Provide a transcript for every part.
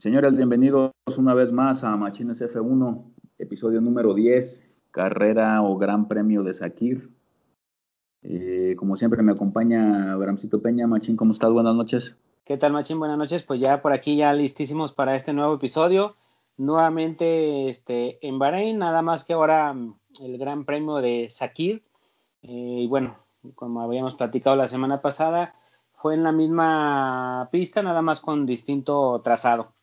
Señores, bienvenidos una vez más a Machines F1, episodio número 10, carrera o gran premio de Sakir. Eh, como siempre me acompaña Bramcito Peña. Machín, ¿cómo estás? Buenas noches. ¿Qué tal, Machín? Buenas noches. Pues ya por aquí ya listísimos para este nuevo episodio. Nuevamente este, en Bahrein, nada más que ahora mm, el gran premio de Sakir. Eh, y bueno, como habíamos platicado la semana pasada, fue en la misma pista, nada más con distinto trazado.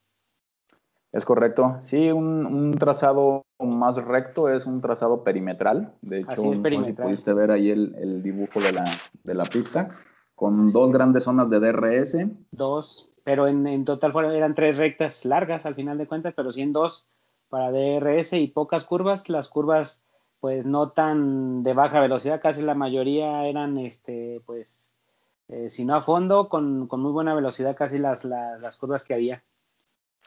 Es correcto. Sí, un, trazado más recto es un trazado perimetral. De hecho, Así pudiste ver ahí el, dibujo de la, de la, pista, con dos grandes zonas de DRS. Dos, pero en, total fueron, eran tres rectas largas al final de cuentas, pero sí en dos para DRS y pocas curvas. Las curvas, pues no tan de baja velocidad, casi la mayoría eran, este, pues, eh, si no a fondo, con, con, muy buena velocidad, casi las, las curvas que había.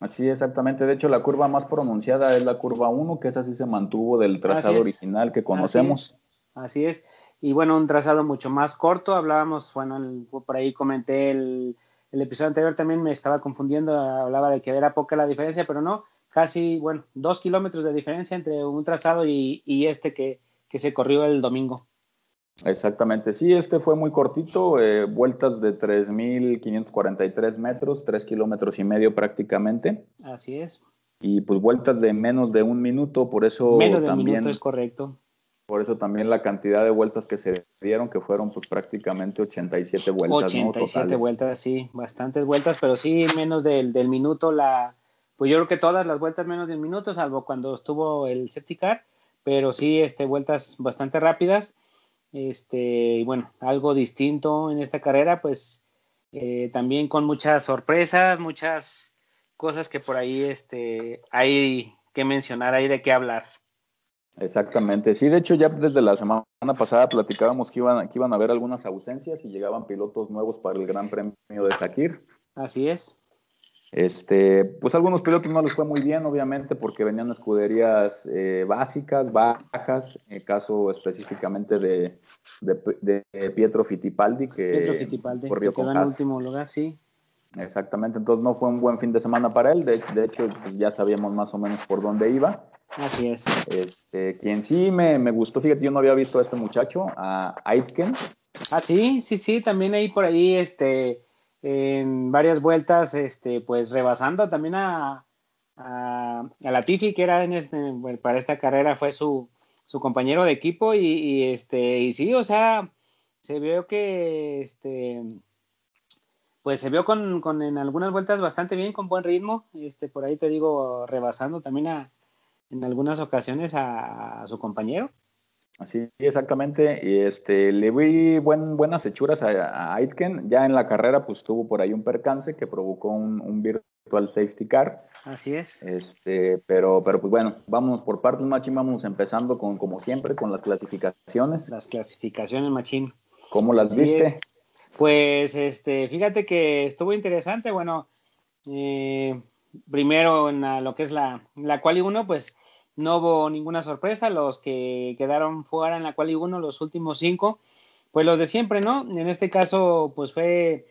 Así exactamente, de hecho la curva más pronunciada es la curva 1, que esa sí se mantuvo del trazado original que conocemos. Así es. y bueno, un trazado mucho más corto, hablábamos, bueno, por ahí comenté el, episodio anterior también me estaba confundiendo, hablaba de que era poca la diferencia, pero no, casi, bueno, dos kilómetros de diferencia entre un trazado y, este que se corrió el domingo. Exactamente, sí, este fue muy cortito, eh, vueltas de 3.543 metros, 3 kilómetros y medio prácticamente. Así es. Y pues vueltas de menos de un minuto, por eso menos de un minuto es correcto. Por eso también la cantidad de vueltas que se dieron, que fueron pues prácticamente 87 vueltas. 87 vueltas, sí, bastantes vueltas, pero sí menos del, del minuto, la, pues yo creo que todas las vueltas menos de un minuto, salvo cuando estuvo el safety car, pero sí, este, vueltas bastante rápidas este, bueno, algo distinto en esta carrera, pues eh, también con muchas sorpresas, muchas cosas que por ahí este, hay que mencionar, hay de qué hablar. Exactamente, sí, de hecho ya desde la semana pasada platicábamos que iban, que iban a haber algunas ausencias y llegaban pilotos nuevos para el Gran Premio de Sakir. Así es. Este, pues algunos pilotos no les fue muy bien, obviamente, porque venían escuderías eh, básicas, bajas, en el caso específicamente de, de, Pietro Fittipaldi, que Pietro Fittipaldi, corrió que quedó en último lugar, sí. Exactamente, entonces no fue un buen fin de semana para él, de, hecho pues, ya sabíamos más o menos por dónde iba. Así es. Este, quien sí me, me gustó, fíjate, yo no había visto a este muchacho, a Aitken. Ah, sí, sí, sí, también ahí por ahí, este, en varias vueltas, este, pues rebasando también a, a, a Latifi, que era en este, para esta carrera fue su, su compañero de equipo y, este, y sí, o sea, se vio que, este, pues se vio con, con, en algunas vueltas bastante bien, con buen ritmo, este, por ahí te digo, rebasando también a, en algunas ocasiones a su Así, exactamente. Y este, le vi buen, buenas hechuras a, Aitken. Ya en la carrera, pues tuvo por ahí un percance que provocó un, virtual safety car. Así es. Este, pero, pero pues bueno, vamos por partes, Machín. Vamos empezando con, como siempre, con las clasificaciones. Las clasificaciones, Machín. ¿Cómo las viste? Pues, este, fíjate que estuvo interesante. Bueno, eh, primero en lo que es la, la quali 1, pues no hubo ninguna sorpresa, los que quedaron fuera en la quali 1, los últimos cinco, pues los de siempre, ¿no? En este caso, pues fue,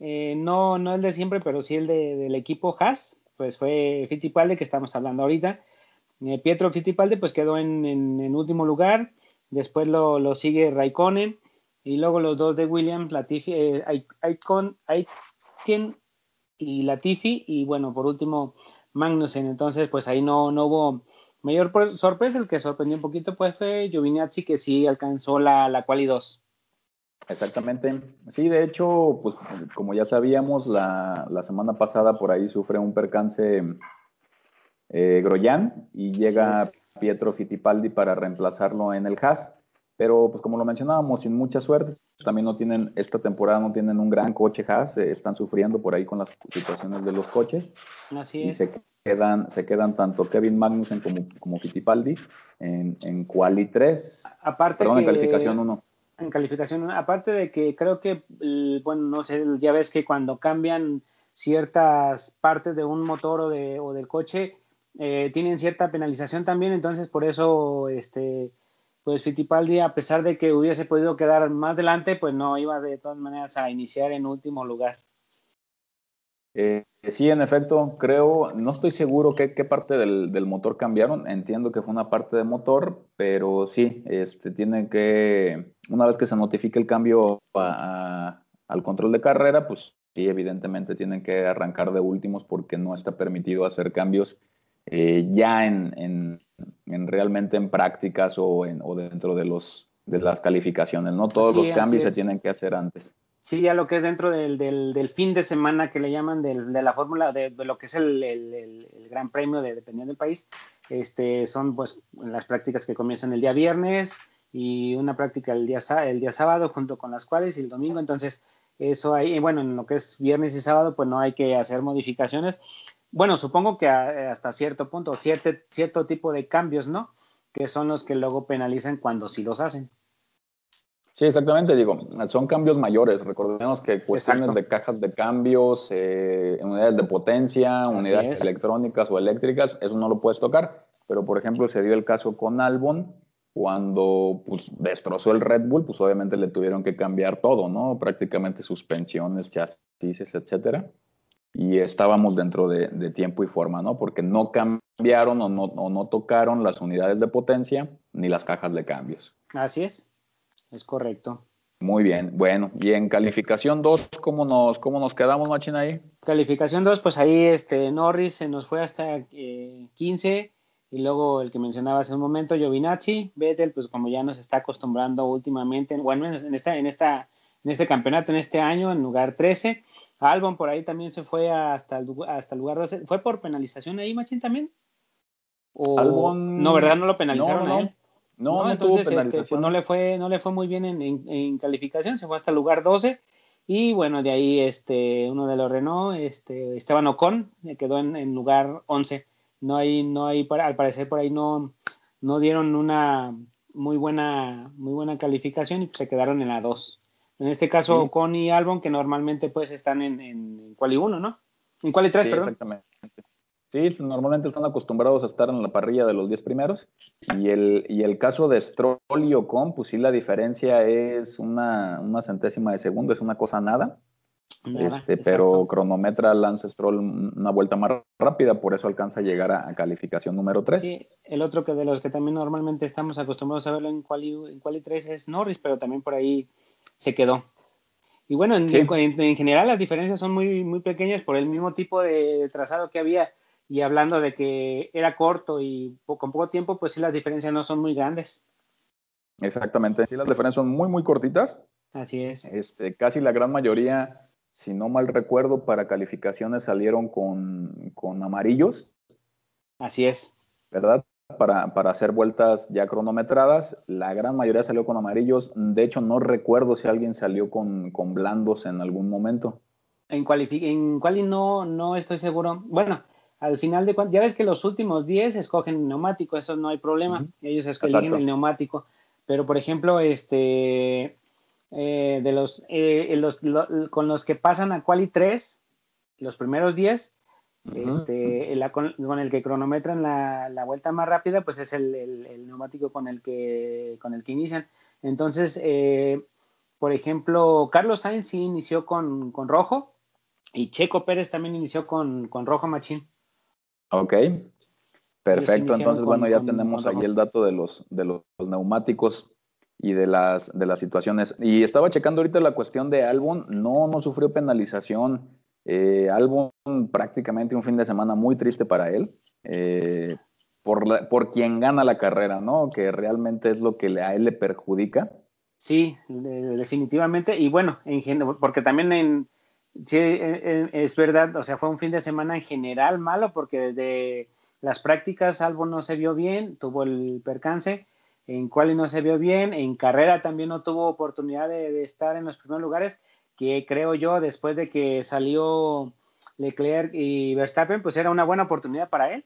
eh, no, no el de siempre, pero sí el de, del equipo Haas, pues fue Fittipaldi, que estamos hablando ahorita. Eh, Pietro Fittipaldi, pues quedó en, en, último lugar, después lo, lo, sigue Raikkonen, y luego los dos de Williams, Latifi, eh, Aitken y Latifi, y bueno, por último Magnussen, entonces pues ahí no, no hubo Mayor sorpresa, el que sorprendió un poquito pues fue Giovinazzi, que sí alcanzó la, la quali 2. Exactamente. Sí, de hecho, pues como ya sabíamos, la, la semana pasada por ahí sufre un percance eh, Groyan y llega Pietro Fittipaldi para reemplazarlo en el Haas. Pero pues como lo mencionábamos, sin mucha suerte, también no tienen, esta temporada no tienen un gran coche Haas, eh, están sufriendo por ahí con las situaciones de los coches. Así es quedan, se quedan tanto Kevin Magnussen como, como Fittipaldi en, en Quali 3. Aparte Perdón, en calificación 1. En calificación 1. Aparte de que creo que, bueno, no sé, ya ves que cuando cambian ciertas partes de un motor o, de, o del coche, eh, tienen cierta penalización también, entonces por eso, este, pues Fittipaldi, a pesar de que hubiese podido quedar más adelante, pues no iba de todas maneras a iniciar en último lugar. Eh, sí, en efecto, creo, no estoy seguro qué, qué parte del, del, motor cambiaron. Entiendo que fue una parte de motor, pero sí, este, tiene que, una vez que se notifique el cambio al control de carrera, pues sí, evidentemente tienen que arrancar de últimos porque no está permitido hacer cambios eh, ya en, en, en, realmente en prácticas o, en, o dentro de los de las calificaciones, ¿no? Todos los cambios se tienen que hacer antes. Sí, ya lo que es dentro del, del, del fin de semana que le llaman del, de la fórmula, de, de, lo que es el, el, el, gran premio de, dependiendo del país, este, son pues las prácticas que comienzan el día viernes y una práctica el día, el día sábado junto con las cuales y el domingo, entonces eso ahí, bueno, en lo que es viernes y sábado pues no hay que hacer modificaciones. Bueno, supongo que hasta cierto punto, cierto, cierto tipo de cambios, ¿no? Que son los que luego penalizan cuando sí los hacen. Sí, exactamente, digo, son cambios mayores. Recordemos que cuestiones de cajas de cambios, eh, unidades de potencia, unidades electrónicas o eléctricas, eso no lo puedes tocar. Pero, por ejemplo, se dio el caso con Albon, cuando pues, destrozó el Red Bull, pues obviamente le tuvieron que cambiar todo, ¿no? Prácticamente suspensiones, chasis, etcétera. Y estábamos dentro de, de, tiempo y forma, ¿no? Porque no cambiaron o no, o no tocaron las unidades de potencia ni las cajas de cambios. Así es. Es correcto. Muy bien, bueno, y en calificación 2, ¿cómo nos, cómo nos quedamos, Machina, ahí? Calificación 2, pues ahí este Norris se nos fue hasta eh, 15, y luego el que mencionaba hace un momento, Giovinazzi, Vettel, pues como ya nos está acostumbrando últimamente, bueno, en esta, en esta, en este campeonato, en este año, en lugar 13, Albon por ahí también se fue hasta el, hasta el lugar 12, ¿fue por penalización ahí, Machín, también? O, Albon... No, ¿verdad? No lo penalizaron no, a él. No, no, entonces este, pues no le fue, no le fue muy bien en, en, en, calificación, se fue hasta el lugar 12 y bueno, de ahí este uno de los Renault, este Esteban Ocon, quedó en, en, lugar 11. No hay, no hay, al parecer por ahí no, no dieron una muy buena, muy buena calificación y pues se quedaron en la 2. En este caso, sí. Ocon y Albon, que normalmente pues están en, en, Quali 1, ¿no? En Quali 3, sí, perdón. Exactamente. Sí, normalmente están acostumbrados a estar en la parrilla de los 10 primeros. Y el, y el caso de Stroll y Ocon, pues sí, la diferencia es una, una centésima de segundo, es una cosa nada. nada este, pero cronometra Lance Stroll una vuelta más rápida, por eso alcanza a llegar a, a, calificación número 3. Sí, el otro que de los que también normalmente estamos acostumbrados a verlo en Quali, en quali 3 es Norris, pero también por ahí se quedó. Y bueno, en, sí. en, en general las diferencias son muy, muy pequeñas por el mismo tipo de trazado que había y hablando de que era corto y con poco tiempo, pues sí las diferencias no son muy grandes. Exactamente, sí las diferencias son muy, muy cortitas. Así es. Este, casi la gran mayoría, si no mal recuerdo, para calificaciones salieron con, con amarillos. Así es. ¿Verdad? Para, para, hacer vueltas ya cronometradas, la gran mayoría salió con amarillos. De hecho, no recuerdo si alguien salió con, con blandos en algún momento. En en quali no, no estoy seguro. Bueno, al final de cuentas, ya ves que los últimos 10 escogen neumático, eso no hay problema, uh -huh. ellos escogen el neumático, pero por ejemplo, este, eh, de los, eh, los lo, con los que pasan a Quali 3, los primeros 10, uh -huh. este, el, con, con, el que cronometran la, la, vuelta más rápida, pues es el, el, el, neumático con el que, con el que inician. Entonces, eh, por ejemplo, Carlos Sainz sí inició con, con rojo y Checo Pérez también inició con, con rojo machín. Ok, perfecto. Entonces, bueno, ya tenemos ahí el dato de los, de los neumáticos y de las, de las situaciones. Y estaba checando ahorita la cuestión de Albon, no, no sufrió penalización. Eh, Albon prácticamente un fin de semana muy triste para él, eh, por, la, por quien gana la carrera, ¿no? Que realmente es lo que a él le perjudica. Sí, definitivamente. Y bueno, en, porque también en, sí, eh, es verdad, o sea, fue un fin de semana en general malo porque desde las prácticas Albo no se vio bien, tuvo el percance, en quali no se vio bien, en carrera también no tuvo oportunidad de, estar en los primeros lugares, que creo yo después de que salió Leclerc y Verstappen, pues era una buena oportunidad para él.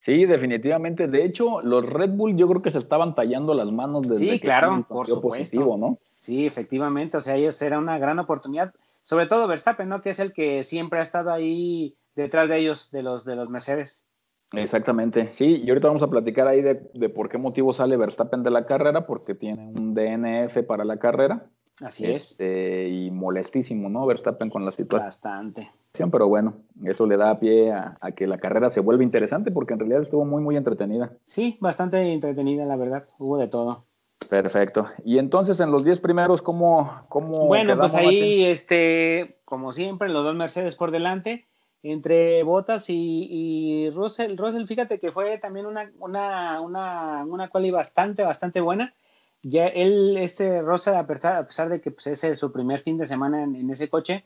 Sí, definitivamente. De hecho, los Red Bull yo creo que se estaban tallando las manos desde sí, que claro, por supuesto. positivo, ¿no? Sí, efectivamente. O sea, ellos era una gran oportunidad sobre todo Verstappen, ¿no? Que es el que siempre ha estado ahí detrás de ellos, de los, de los Mercedes. Exactamente, sí, y ahorita vamos a platicar ahí de, de, por qué motivo sale Verstappen de la carrera, porque tiene un DNF para la carrera. Así este, es. Y molestísimo, ¿no? Verstappen con la situación. Bastante. pero bueno, eso le da pie a, que la carrera se vuelva interesante porque en realidad estuvo muy, muy entretenida. Sí, bastante entretenida, la verdad, hubo de todo. Perfecto. Y entonces en los 10 primeros, ¿cómo, cómo Bueno, pues ahí, este, como siempre, los dos Mercedes por delante, entre Bottas y, y Russell. Russell, fíjate que fue también una, una, una, una quali bastante, bastante buena. Ya él, este Russell, a pesar, de que pues, ese es su primer fin de semana en, ese coche,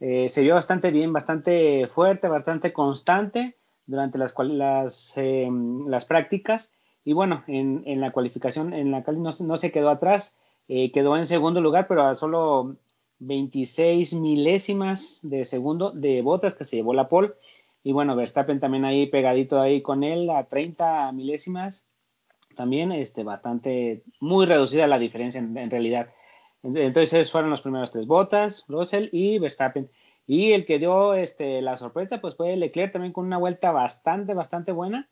eh, se vio bastante bien, bastante fuerte, bastante constante durante las, las, eh, las prácticas y bueno, en, en la cualificación, en la Cali no, no se quedó atrás, eh, quedó en segundo lugar, pero a solo 26 milésimas de segundo de botas que se llevó la pole. Y bueno, Verstappen también ahí pegadito ahí con él a 30 milésimas. También este, bastante, muy reducida la diferencia en, realidad. Entonces fueron los primeros tres botas, Russell y Verstappen. Y el que dio este, la sorpresa pues fue Leclerc también con una vuelta bastante, bastante buena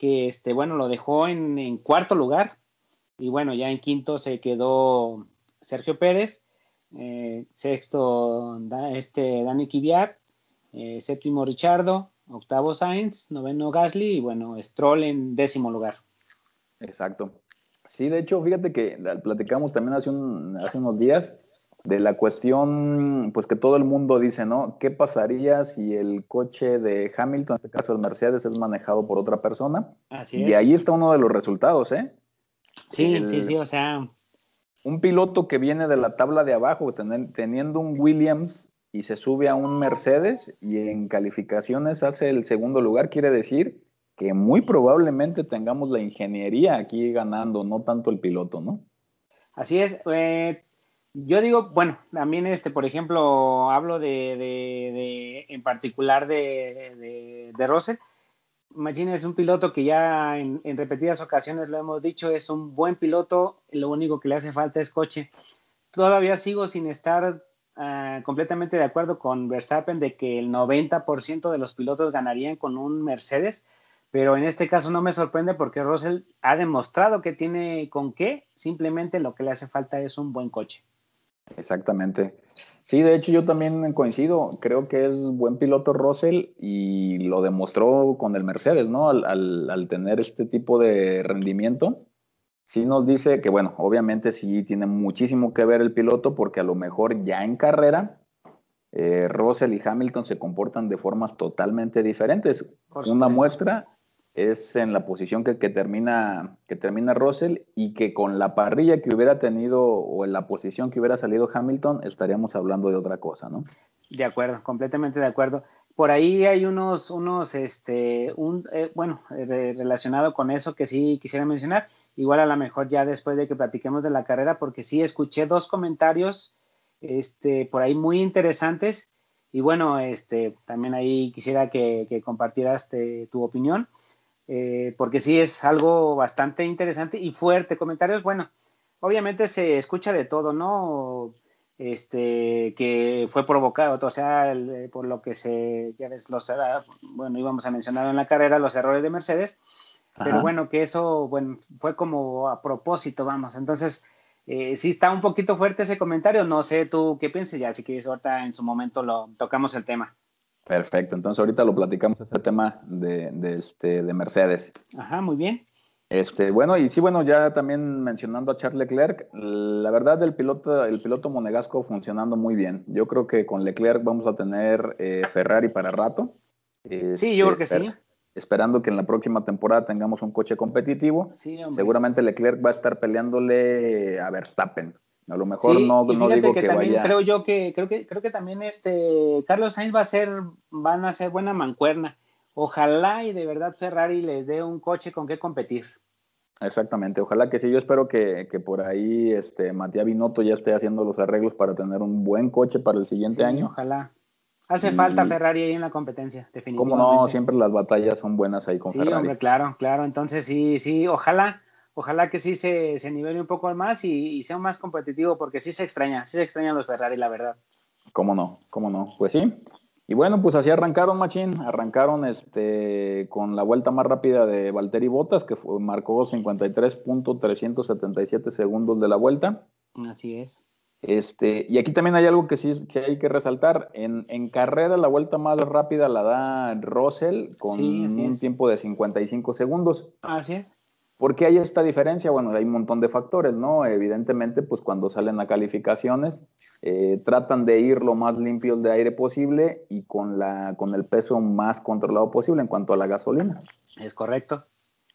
que este, bueno, lo dejó en, cuarto lugar. Y bueno, ya en quinto se quedó Sergio Pérez, eh, sexto este, Dani Kiviat, eh, séptimo Richardo, octavo Sainz, noveno Gasly y bueno, Stroll en décimo lugar. Exacto. Sí, de hecho, fíjate que platicamos también hace, un, hace unos días de la cuestión, pues que todo el mundo dice, ¿no? ¿Qué pasaría si el coche de Hamilton, en este caso el Mercedes, es manejado por otra persona? Así es. Y ahí está uno de los resultados, ¿eh? Sí, sí, sí, o sea. Un piloto que viene de la tabla de abajo, teniendo un Williams y se sube a un Mercedes y en calificaciones hace el segundo lugar, quiere decir que muy probablemente tengamos la ingeniería aquí ganando, no tanto el piloto, ¿no? Así es. Eh, yo digo, bueno, también este, por ejemplo, hablo de, de, en particular de, de, de Russell. es un piloto que ya en, repetidas ocasiones lo hemos dicho, es un buen piloto, lo único que le hace falta es coche. Todavía sigo sin estar ah, completamente de acuerdo con Verstappen de que el 90% de los pilotos ganarían con un Mercedes, pero en este caso no me sorprende porque Russell ha demostrado que tiene con qué, simplemente lo que le hace falta es un buen coche. Exactamente. Sí, de hecho yo también coincido. Creo que es buen piloto Russell y lo demostró con el Mercedes, ¿no? Al, tener este tipo de rendimiento. Sí nos dice que, bueno, obviamente sí tiene muchísimo que ver el piloto porque a lo mejor ya en carrera eh, Russell y Hamilton se comportan de formas totalmente diferentes. Una muestra es en la posición que, termina, que termina Russell y que con la parrilla que hubiera tenido o en la posición que hubiera salido Hamilton estaríamos hablando de otra cosa, ¿no? De acuerdo, completamente de acuerdo. Por ahí hay unos, unos, este, un, eh, bueno, relacionado con eso que sí quisiera mencionar, igual a lo mejor ya después de que platiquemos de la carrera, porque sí escuché dos comentarios, este, por ahí muy interesantes y bueno, este, también ahí quisiera que, que compartieras tu opinión eh, porque sí es algo bastante interesante y fuerte. Comentarios, bueno, obviamente se escucha de todo, ¿no? Este, que fue provocado, o sea, eh, por lo que se, ya ves, los, bueno, íbamos a mencionar en la carrera los errores de Mercedes, pero bueno, que eso, bueno, fue como a propósito, vamos, entonces, eh, sí está un poquito fuerte ese comentario, no sé tú qué piensas, ya si quieres ahorita en su momento lo tocamos el tema. Perfecto, entonces ahorita lo platicamos este tema de, de, este, de Mercedes. Ajá, muy bien. Este, bueno, y sí, bueno, ya también mencionando a Charles Leclerc, la verdad el piloto, el piloto monegasco funcionando muy bien. Yo creo que con Leclerc vamos a tener eh, Ferrari para rato. sí, yo creo que sí. Esperando que en la próxima temporada tengamos un coche competitivo. Sí, Seguramente Leclerc va a estar peleándole a Verstappen. A lo mejor no, no digo que, también creo yo que creo que creo que también este Carlos Sainz va a ser van a ser buena mancuerna. Ojalá y de verdad Ferrari les dé un coche con qué competir. Exactamente, ojalá que sí. Yo espero que, por ahí este Matías Binotto ya esté haciendo los arreglos para tener un buen coche para el siguiente año. Ojalá. Hace falta Ferrari ahí en la competencia, definitivamente. Como no, siempre las batallas son buenas ahí con Ferrari. Sí, hombre, claro, claro. Entonces sí, sí, ojalá ojalá que sí se, se nivele un poco más y, sea más competitivo, porque sí se extraña, sí se extrañan los Ferrari, la verdad. ¿Cómo no? ¿Cómo no? Pues sí. Y bueno, pues así arrancaron, Machín. Arrancaron este, con la vuelta más rápida de Valtteri Bottas, que marcó 53.377 segundos de la vuelta. Así es. Este, y aquí también hay algo que sí que hay que resaltar. En, carrera la vuelta más rápida la da Russell con un tiempo de 55 segundos. Así es. ¿Por qué hay esta diferencia? Bueno, hay un montón de factores, ¿no? Evidentemente, pues cuando salen a calificaciones, eh, tratan de ir lo más limpios de aire posible y con, la, con el peso más controlado posible en cuanto a la gasolina. Es correcto.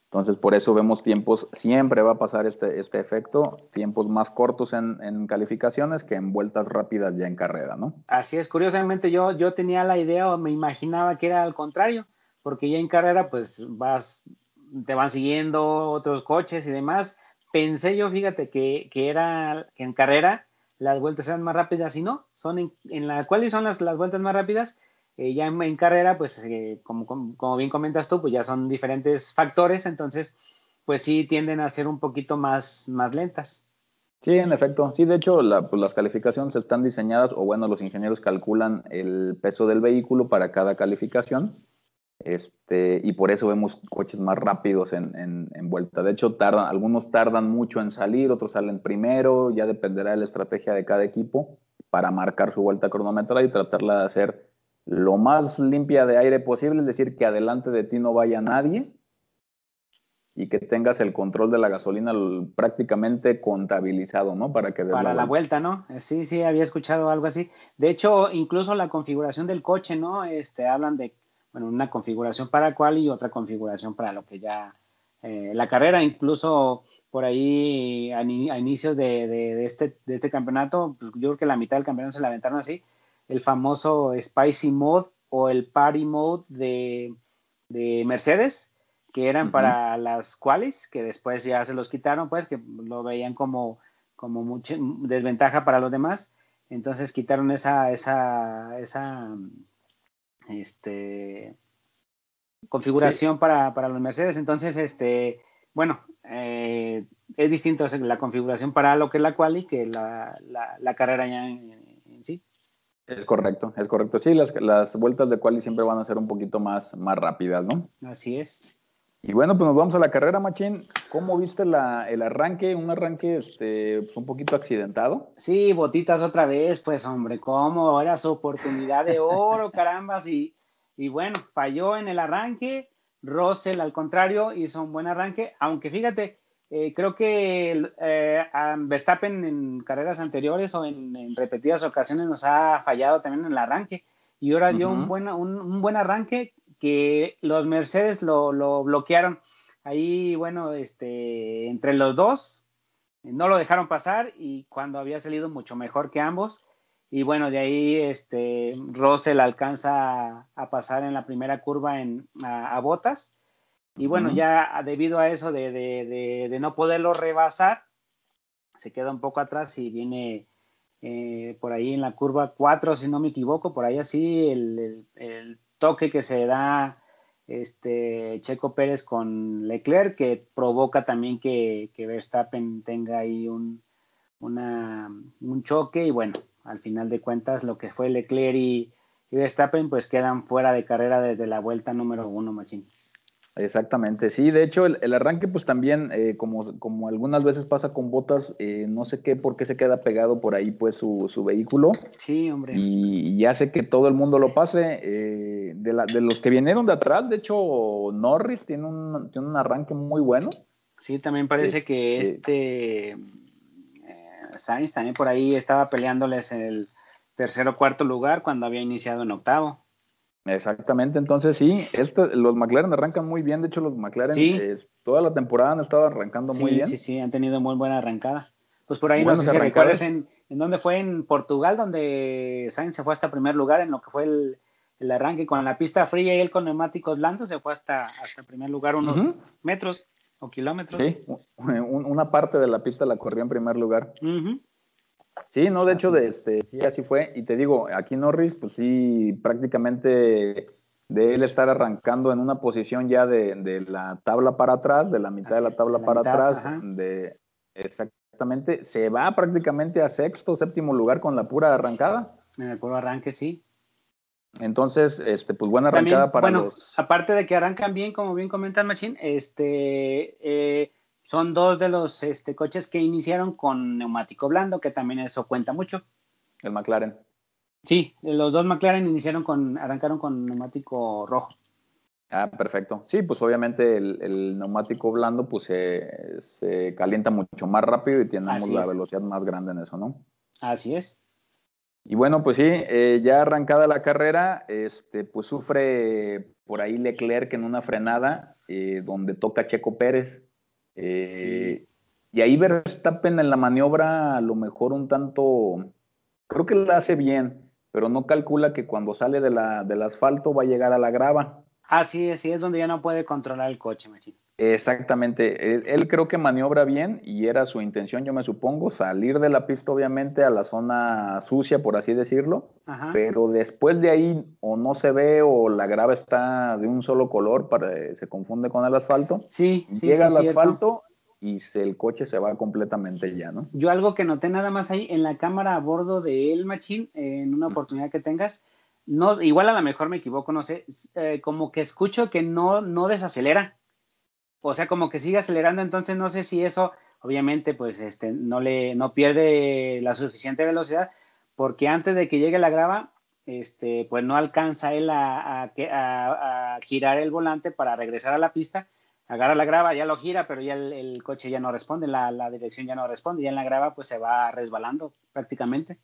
Entonces, por eso vemos tiempos, siempre va a pasar este, este efecto, tiempos más cortos en, en, calificaciones que en vueltas rápidas ya en carrera, ¿no? Así es, curiosamente yo, yo tenía la idea o me imaginaba que era al contrario, porque ya en carrera pues vas te van siguiendo otros coches y demás. Pensé yo, fíjate, que, que era que en carrera las vueltas eran más rápidas y no, son en, en la cual son las, las vueltas más rápidas. Eh, ya en, carrera, pues eh, como, como, bien comentas tú, pues ya son diferentes factores, entonces pues sí tienden a ser un poquito más, más lentas. Sí, en efecto. Sí, de hecho, pues las calificaciones están diseñadas, o bueno, los ingenieros calculan el peso del vehículo para cada calificación este, y por eso vemos coches más rápidos en, vuelta. De hecho, tardan, algunos tardan mucho en salir, otros salen primero, ya dependerá de la estrategia de cada equipo para marcar su vuelta cronometrada y tratarla de hacer lo más limpia de aire posible, es decir, que adelante de ti no vaya nadie y que tengas el control de la gasolina prácticamente contabilizado, ¿no? Para que para la, vuelta. ¿no? Sí, sí, había escuchado algo así. De hecho, incluso la configuración del coche, ¿no? Este, hablan de bueno, una configuración para cual y otra configuración para lo que ya eh, la carrera, incluso por ahí a, inicios de, este, de este campeonato, pues, yo creo que la mitad del campeonato se la aventaron así, el famoso Spicy Mode o el Party Mode de, Mercedes, que eran para las cuales, que después ya se los quitaron, pues que lo veían como, como mucha desventaja para los demás. Entonces quitaron esa, esa, esa este, configuración para, para, los Mercedes. Entonces, este, bueno, eh, es distinto la configuración para lo que es la quali que la, la, carrera ya en, sí. Es correcto, es correcto. Sí, las, las vueltas de quali siempre van a ser un poquito más, más rápidas, ¿no? Así es. Y bueno, pues nos vamos a la carrera, Machín. ¿Cómo viste la, el arranque? Un arranque este, un poquito accidentado. Sí, botitas otra vez, pues hombre, ¿cómo? Era su oportunidad de oro, carambas. Y, y bueno, falló en el arranque. Russell, al contrario, hizo un buen arranque, aunque fíjate, eh, creo que eh, Verstappen en carreras anteriores o en, repetidas ocasiones nos ha fallado también en el arranque. Y ahora dio un, buen, un buen arranque que los Mercedes lo, lo bloquearon. Ahí, bueno, este, entre los dos, no lo dejaron pasar y cuando había salido mucho mejor que ambos. Y bueno, de ahí este, Russell alcanza a, pasar en la primera curva en, a, Botas. Y bueno, ya debido a eso de, de, de, no poderlo rebasar, se queda un poco atrás y viene eh, por ahí en la curva 4, si no me equivoco, por ahí así el, el toque que se da este Checo Pérez con Leclerc que provoca también que, que Verstappen tenga ahí un, una, un choque y bueno, al final de cuentas lo que fue Leclerc y, y Verstappen pues quedan fuera de carrera desde la vuelta número uno, Machín. Exactamente, sí, de hecho el, arranque pues también, eh, como, como algunas veces pasa con botas, eh, no sé qué, por qué se queda pegado por ahí pues su, su vehículo. Sí, hombre. Y, ya hace que todo el mundo lo pase. Eh, de, la, de los que vinieron de atrás, de hecho Norris tiene un, tiene un arranque muy bueno. Sí, también parece que este, este Sainz también por ahí estaba peleándoles el tercer o cuarto lugar cuando había iniciado en octavo. Exactamente, entonces sí, los McLaren arrancan muy bien, de hecho los McLaren toda la temporada han estado arrancando muy bien. Sí, sí, han tenido muy buena arrancada. Pues por ahí no sé si recuerdas en, en dónde fue en Portugal, donde Sainz se fue hasta primer lugar en lo que fue el, arranque con la pista fría y él con neumáticos blandos se fue hasta, hasta el primer lugar unos metros o kilómetros. Sí, una parte de la pista la corrió en primer lugar. Sí, no, de hecho, de este, sí, así fue. Y te digo, aquí Norris, pues sí, prácticamente de él estar arrancando en una posición ya de, la tabla para atrás, de la mitad de la tabla para atrás, de exactamente, se va prácticamente a sexto, séptimo lugar con la pura arrancada. En el puro arranque, sí. Entonces, este, pues buena arrancada para bueno, Aparte de que arrancan bien, como bien comenta el Machín, este, eh, son dos de los este, coches que iniciaron con neumático blando, que también eso cuenta mucho. El McLaren. Sí, los dos McLaren iniciaron con, arrancaron con neumático rojo. Ah, perfecto. Sí, pues obviamente el, neumático blando pues se, calienta mucho más rápido y tenemos la velocidad más grande en eso, ¿no? Así es. Y bueno, pues sí, eh, ya arrancada la carrera, este, pues sufre por ahí Leclerc en una frenada eh, donde toca Checo Pérez. Eh, y ahí Verstappen en la maniobra a lo mejor un tanto, creo que la hace bien, pero no calcula que cuando sale de la, del asfalto va a llegar a la grava. Ah, sí, sí, es donde ya no puede controlar el coche, machín. Exactamente, él, creo que maniobra bien y era su intención, yo me supongo, salir de la pista obviamente a la zona sucia, por así decirlo, pero después de ahí o no se ve o la grava está de un solo color, para, se confunde con el asfalto. Sí, sí Llega al asfalto y se, el coche se va completamente ya, ¿no? Yo algo que noté nada más ahí en la cámara a bordo de El Machín, en una oportunidad que tengas, no, igual a lo mejor me equivoco, no sé, eh, como que escucho que no, no desacelera. O sea, como que sigue acelerando, entonces no sé si eso, obviamente, pues este, no le, no pierde la suficiente velocidad, porque antes de que llegue la grava, este, pues no alcanza él a, a, girar el volante para regresar a la pista, agarra la grava, ya lo gira, pero ya el, coche ya no responde, la, la, dirección ya no responde, ya en la grava pues se va resbalando prácticamente.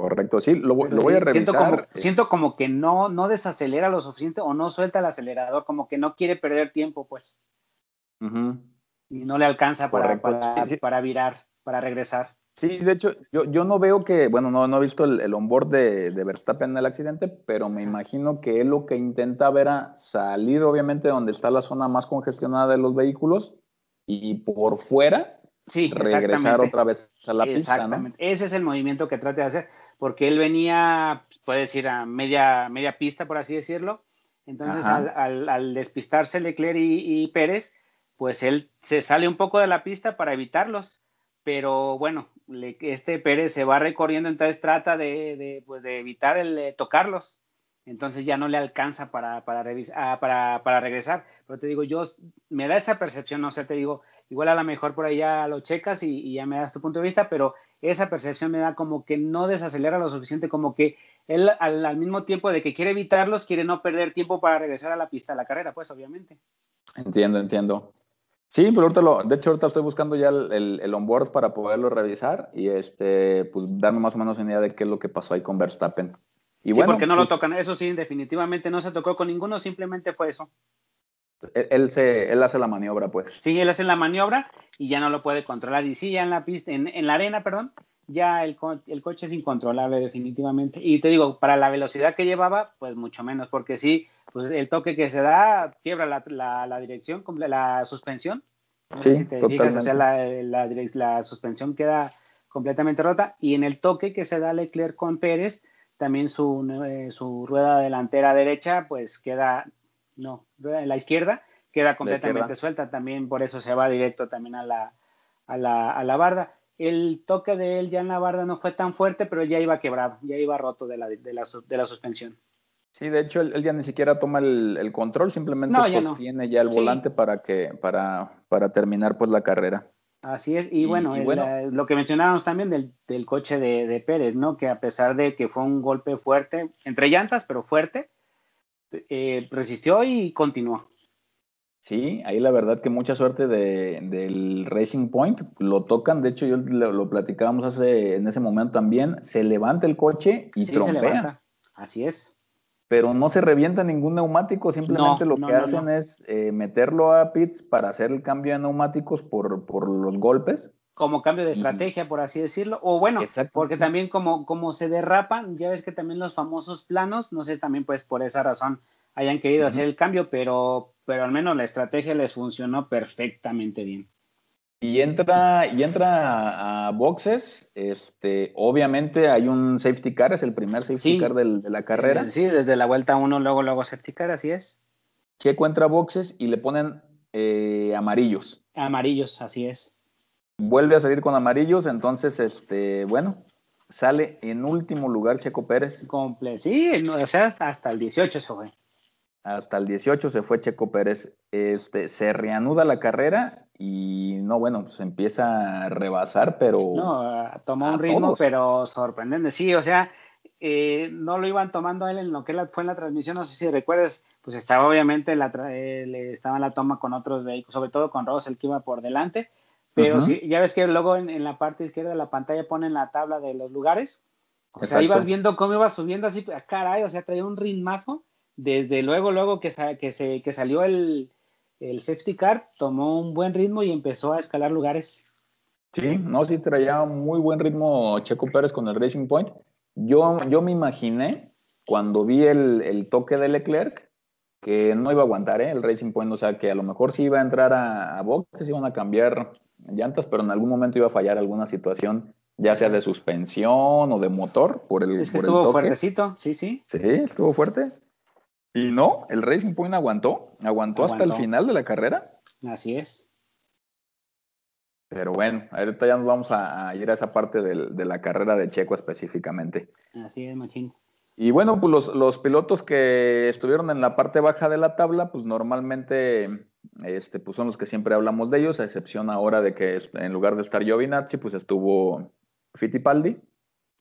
Correcto, sí, lo, voy a revisar. Siento como, siento como, que no, no desacelera lo suficiente o no suelta el acelerador, como que no quiere perder tiempo, pues. Y no le alcanza para, para, virar, para regresar. Sí, de hecho, yo, yo no veo que, bueno, no, no he visto el, el onboard de, de, Verstappen en el accidente, pero me imagino que él lo que intenta ver a salir, obviamente, donde está la zona más congestionada de los vehículos y por fuera sí, regresar otra vez a la pista. ¿no? Ese es el movimiento que trata de hacer porque él venía, puede decir, a media, media pista, por así decirlo. Entonces, al, despistarse Leclerc y, Pérez, pues él se sale un poco de la pista para evitarlos. Pero bueno, este Pérez se va recorriendo, entonces trata de, pues de evitar el eh, tocarlos. Entonces ya no le alcanza para, para, ah, para, para, regresar. Pero te digo, yo me da esa percepción, no sé, te digo, igual a lo mejor por ahí ya lo checas y, y ya me das tu punto de vista, pero esa percepción me da como que no desacelera lo suficiente, como que él al, mismo tiempo de que quiere evitarlos, quiere no perder tiempo para regresar a la pista, a la carrera, pues obviamente. Entiendo, entiendo. Sí, pero ahorita lo, de hecho ahorita estoy buscando ya el, el, onboard para poderlo revisar y este, pues darme más o menos una idea de qué es lo que pasó ahí con Verstappen. Y sí, porque no lo pues tocan, eso sí, definitivamente no se tocó con ninguno, simplemente fue eso. Él, se, él hace la maniobra, pues. Sí, él hace la maniobra y ya no lo puede controlar. Y sí, ya en la pista, en, en la arena, perdón, ya el, el, coche es incontrolable definitivamente. Y te digo, para la velocidad que llevaba, pues mucho menos, porque sí, pues el toque que se da quiebra la, la, la dirección, la suspensión. sí, si te fijas, o sea, la, la, la, suspensión queda completamente rota. Y en el toque que se da Leclerc con Pérez, también su, eh, su rueda delantera derecha, pues queda, no, en la izquierda, queda completamente suelta, también por eso se va directo también a la, a la, a la barda. El toque de él ya en la barda no fue tan fuerte, pero ya iba quebrado, ya iba roto de la, de la, de la suspensión. Sí, de hecho él, ya ni siquiera toma el, control, simplemente sostiene ya, el volante para que para, para terminar pues la carrera. Así es, y, bueno, lo que mencionábamos también del, del coche de, de, Pérez, ¿no? Que a pesar de que fue un golpe fuerte, entre llantas, pero fuerte, eh, resistió y continuó. Sí, ahí la verdad que mucha suerte de, del Racing Point. Lo tocan, de hecho, yo lo, platicábamos hace, en ese momento también. Se levanta el coche y sí, Se levanta. Así es. Pero no se revienta ningún neumático, simplemente lo que hacen es eh, meterlo a pits para hacer el cambio de neumáticos por, por los golpes. Como cambio de estrategia, por así decirlo. O bueno, porque también como, como se derrapan, ya ves que también los famosos planos, no sé, también pues por esa razón hayan querido hacer el cambio, pero, pero al menos la estrategia les funcionó perfectamente bien. Y entra, y entra a, boxes, este, obviamente hay un safety car, es el primer safety car de la carrera. Sí, desde la vuelta uno, luego, luego safety car, así es. Checo entra a boxes y le ponen eh, amarillos. Amarillos, así es. Vuelve a salir con amarillos, entonces, este, bueno, sale en último lugar Checo Pérez. Comple sí, o sea, hasta el 18 se hasta el 18 se fue Checo Pérez. Este, se reanuda la carrera y no, bueno, pues empieza a rebasar, pero... No, tomó un ritmo, pero sorprendente. Sí, o sea, eh, no lo iban tomando él en lo que fue en la transmisión, no sé si recuerdas, pues estaba obviamente, la estaba en la toma con otros vehículos, sobre todo con el que iba por delante, pero ya ves que luego en, la parte izquierda de la pantalla ponen la tabla de los lugares, o sea, ibas viendo cómo iba subiendo así, ah, caray, o sea, traía un ritmazo, desde luego, luego que, que, se, que salió el, el safety car tomó un buen ritmo y empezó a escalar lugares. Sí, no, sí traía muy buen ritmo Checo Pérez con el Racing Point. Yo, yo me imaginé cuando vi el, toque de Leclerc que no iba a aguantar ¿eh? el Racing Point, o sea que a lo mejor sí iba a entrar a, a boxes, iban a cambiar llantas, pero en algún momento iba a fallar alguna situación, ya sea de suspensión o de motor por el Es que estuvo fuertecito, sí, sí. Sí, estuvo fuerte. Y no, el Racing Point aguantó, aguantó, hasta el final de la carrera. Así es. Pero bueno, ahorita ya nos vamos a, ir a esa parte de la carrera de Checo específicamente. Así es, Machín. Y bueno, pues los, los, pilotos que estuvieron en la parte baja de la tabla, pues normalmente este, pues son los que siempre hablamos de ellos, a excepción ahora de que en lugar de estar Giovinazzi, pues estuvo Fittipaldi.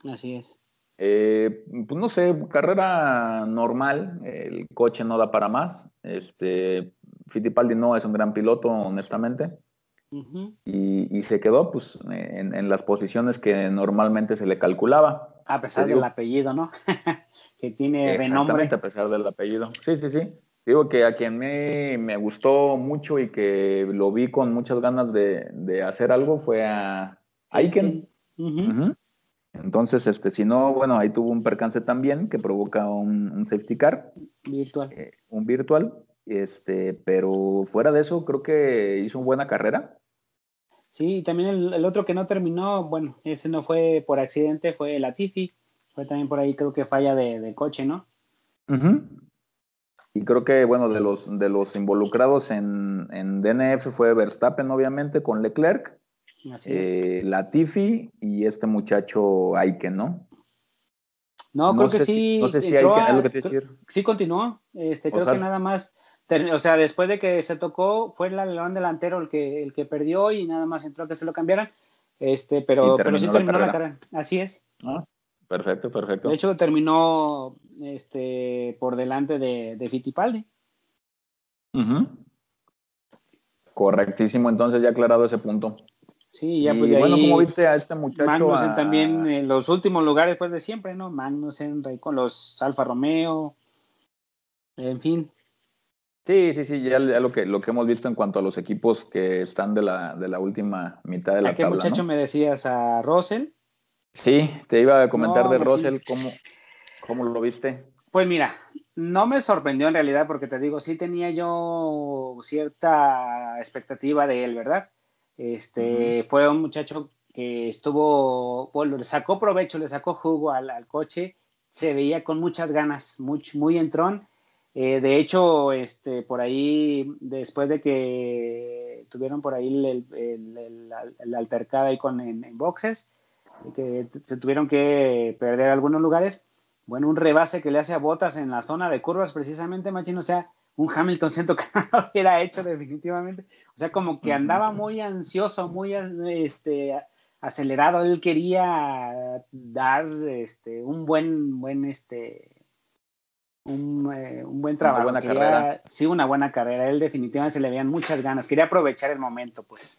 Así es. Eh, pues no sé, carrera normal, el coche no da para más. Este, Fittipaldi no es un gran piloto, honestamente. y, se quedó pues en, las posiciones que normalmente se le calculaba. A pesar del apellido, ¿no? que tiene renombre. a pesar del apellido. Sí, sí, sí. Digo que a quien me, me gustó mucho y que lo vi con muchas ganas de, hacer algo fue a Aiken. Entonces, este, si no, bueno, ahí tuvo un percance también que provoca un, safety car. Virtual. Eh, un virtual. Este, pero fuera de eso, creo que hizo una buena carrera. Sí, y también el, otro que no terminó, bueno, ese no fue por accidente, fue la Tiffy. Fue también por ahí, creo que falla de, coche, ¿no? Y creo que, bueno, de los, de los involucrados en, en DNF fue Verstappen, obviamente, con Leclerc eh, Latifi y este muchacho Aiken, ¿no? No, creo que sí. no sé si Aiken es lo que te decir. Sí continuó. Este, creo que nada más. O sea, después de que se tocó, fue el alemán delantero el que, el que perdió y nada más entró a que se lo cambiaran. Este, pero, pero sí terminó la carrera. Así es. Ah, perfecto, perfecto. De hecho, terminó este, por delante de, de Fittipaldi. Con Entonces, ya aclarado ese punto. Sí, ya pues. Y bueno, como viste a este muchacho? Magnussen también en los últimos lugares, pues de siempre, ¿no? Magnussen con los Alfa Romeo, en fin. Sí, sí, sí, ya, lo que lo que hemos visto en cuanto a los equipos que están de la, de la última mitad de la ¿A qué muchacho me decías? ¿A Russell? Sí, te iba a comentar de Russell, ¿cómo, ¿cómo lo viste? Pues mira, no me sorprendió en realidad porque te digo, sí tenía yo cierta expectativa de él, ¿verdad? Este, fue un muchacho que estuvo, bueno, le sacó provecho, le sacó jugo al, coche, se veía con muchas ganas, muy, muy entrón. Eh, de hecho, este, por ahí, después de que tuvieron por ahí el, el, altercado ahí con, en, boxes, que se tuvieron que perder algunos lugares, bueno, un rebase que le hace a botas en la zona de curvas, precisamente, Machino, o sea, un Hamilton siento que no lo hubiera hecho definitivamente. O sea, como que andaba muy ansioso, muy este, acelerado. Él quería dar este, un buen, buen, este, un, eh, buen trabajo. Una buena carrera. Sí, una buena carrera. Él definitivamente se le veían muchas ganas. Quería aprovechar el momento, pues.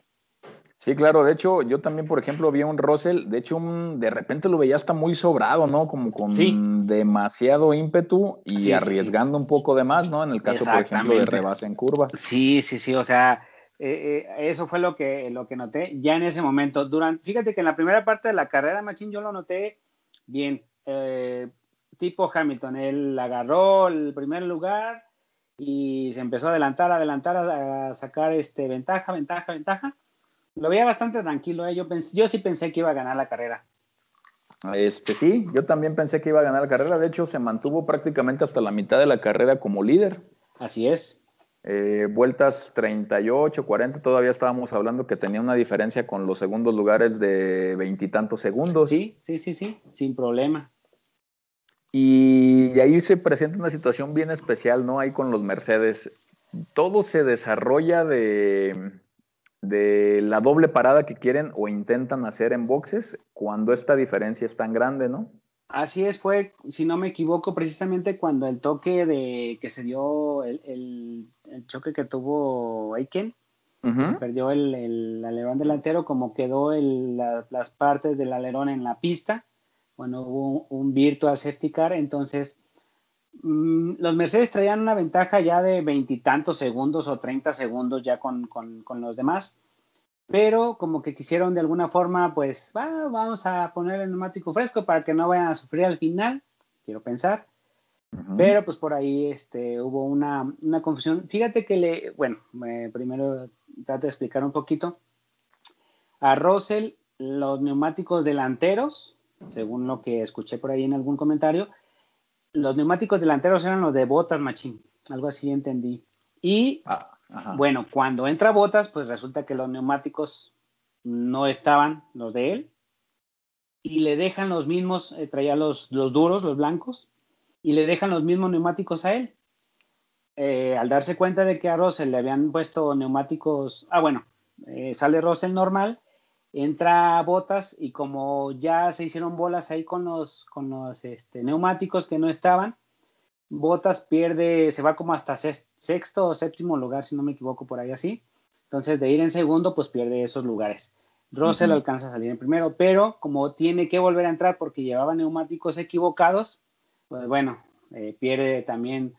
Sí, claro, de hecho, yo también, por ejemplo, vi a un Russell, de hecho, de repente lo veía hasta muy sobrado, ¿no? Como con demasiado ímpetu y arriesgando un poco de más, ¿no? En el caso, por ejemplo, de rebase en curva. Sí, sí, sí, o sea, eh, eh, eso fue lo que, lo que noté ya en ese momento. Durante, fíjate que en la primera parte de la carrera, Machín, yo lo noté bien, eh, tipo Hamilton, él agarró el primer lugar y se empezó a adelantar, adelantar, a sacar este, ventaja, ventaja, ventaja lo veía bastante tranquilo, ¿eh? yo, yo sí pensé que iba a ganar la carrera. Este sí, yo también pensé que iba a ganar la carrera. De hecho, se mantuvo prácticamente hasta la mitad de la carrera como líder. Así es. Eh, vueltas 38, 40, todavía estábamos hablando que tenía una diferencia con los segundos lugares de veintitantos segundos. Sí, sí, sí, sí, sin problema. Y, y ahí se presenta una situación bien especial, ¿no? Ahí con los Mercedes. Todo se desarrolla de, de la doble parada que quieren o intentan hacer en boxes cuando esta diferencia es tan grande, ¿no? Así es, fue, si no me equivoco, precisamente cuando el toque de que se dio, el, choque que tuvo Aiken, perdió el, alerón delantero, como quedó las partes del alerón en la pista, bueno, hubo un, virtual safety car, entonces los Mercedes traían una ventaja ya de veintitantos segundos o treinta segundos ya con, con los demás pero como que quisieron de alguna forma, pues vamos a poner el neumático fresco para que no vayan a sufrir al final, quiero pensar. Pero pues por ahí este, hubo una, una confusión. Fíjate que le, bueno, primero trato de explicar un poquito. A Russell, los neumáticos delanteros, según lo que escuché por ahí en algún comentario, los neumáticos delanteros eran los de botas, machín. Algo así entendí. Y ah. Bueno, cuando entra Botas, pues resulta que los neumáticos no estaban los de él y le dejan los mismos, eh, traía los, los, duros, los blancos, y le dejan los mismos neumáticos a él. Eh, al darse cuenta de que a Russell le habían puesto neumáticos, ah bueno, eh, sale Russell normal, entra Botas y como ya se hicieron bolas ahí con los, con los este, neumáticos que no estaban, Botas pierde, se va como hasta sexto o séptimo lugar, si no me equivoco, por ahí así. Entonces, de ir en segundo, pues pierde esos lugares. Russell alcanza a salir en primero, pero como tiene que volver a entrar porque llevaba neumáticos equivocados, pues bueno, eh, pierde también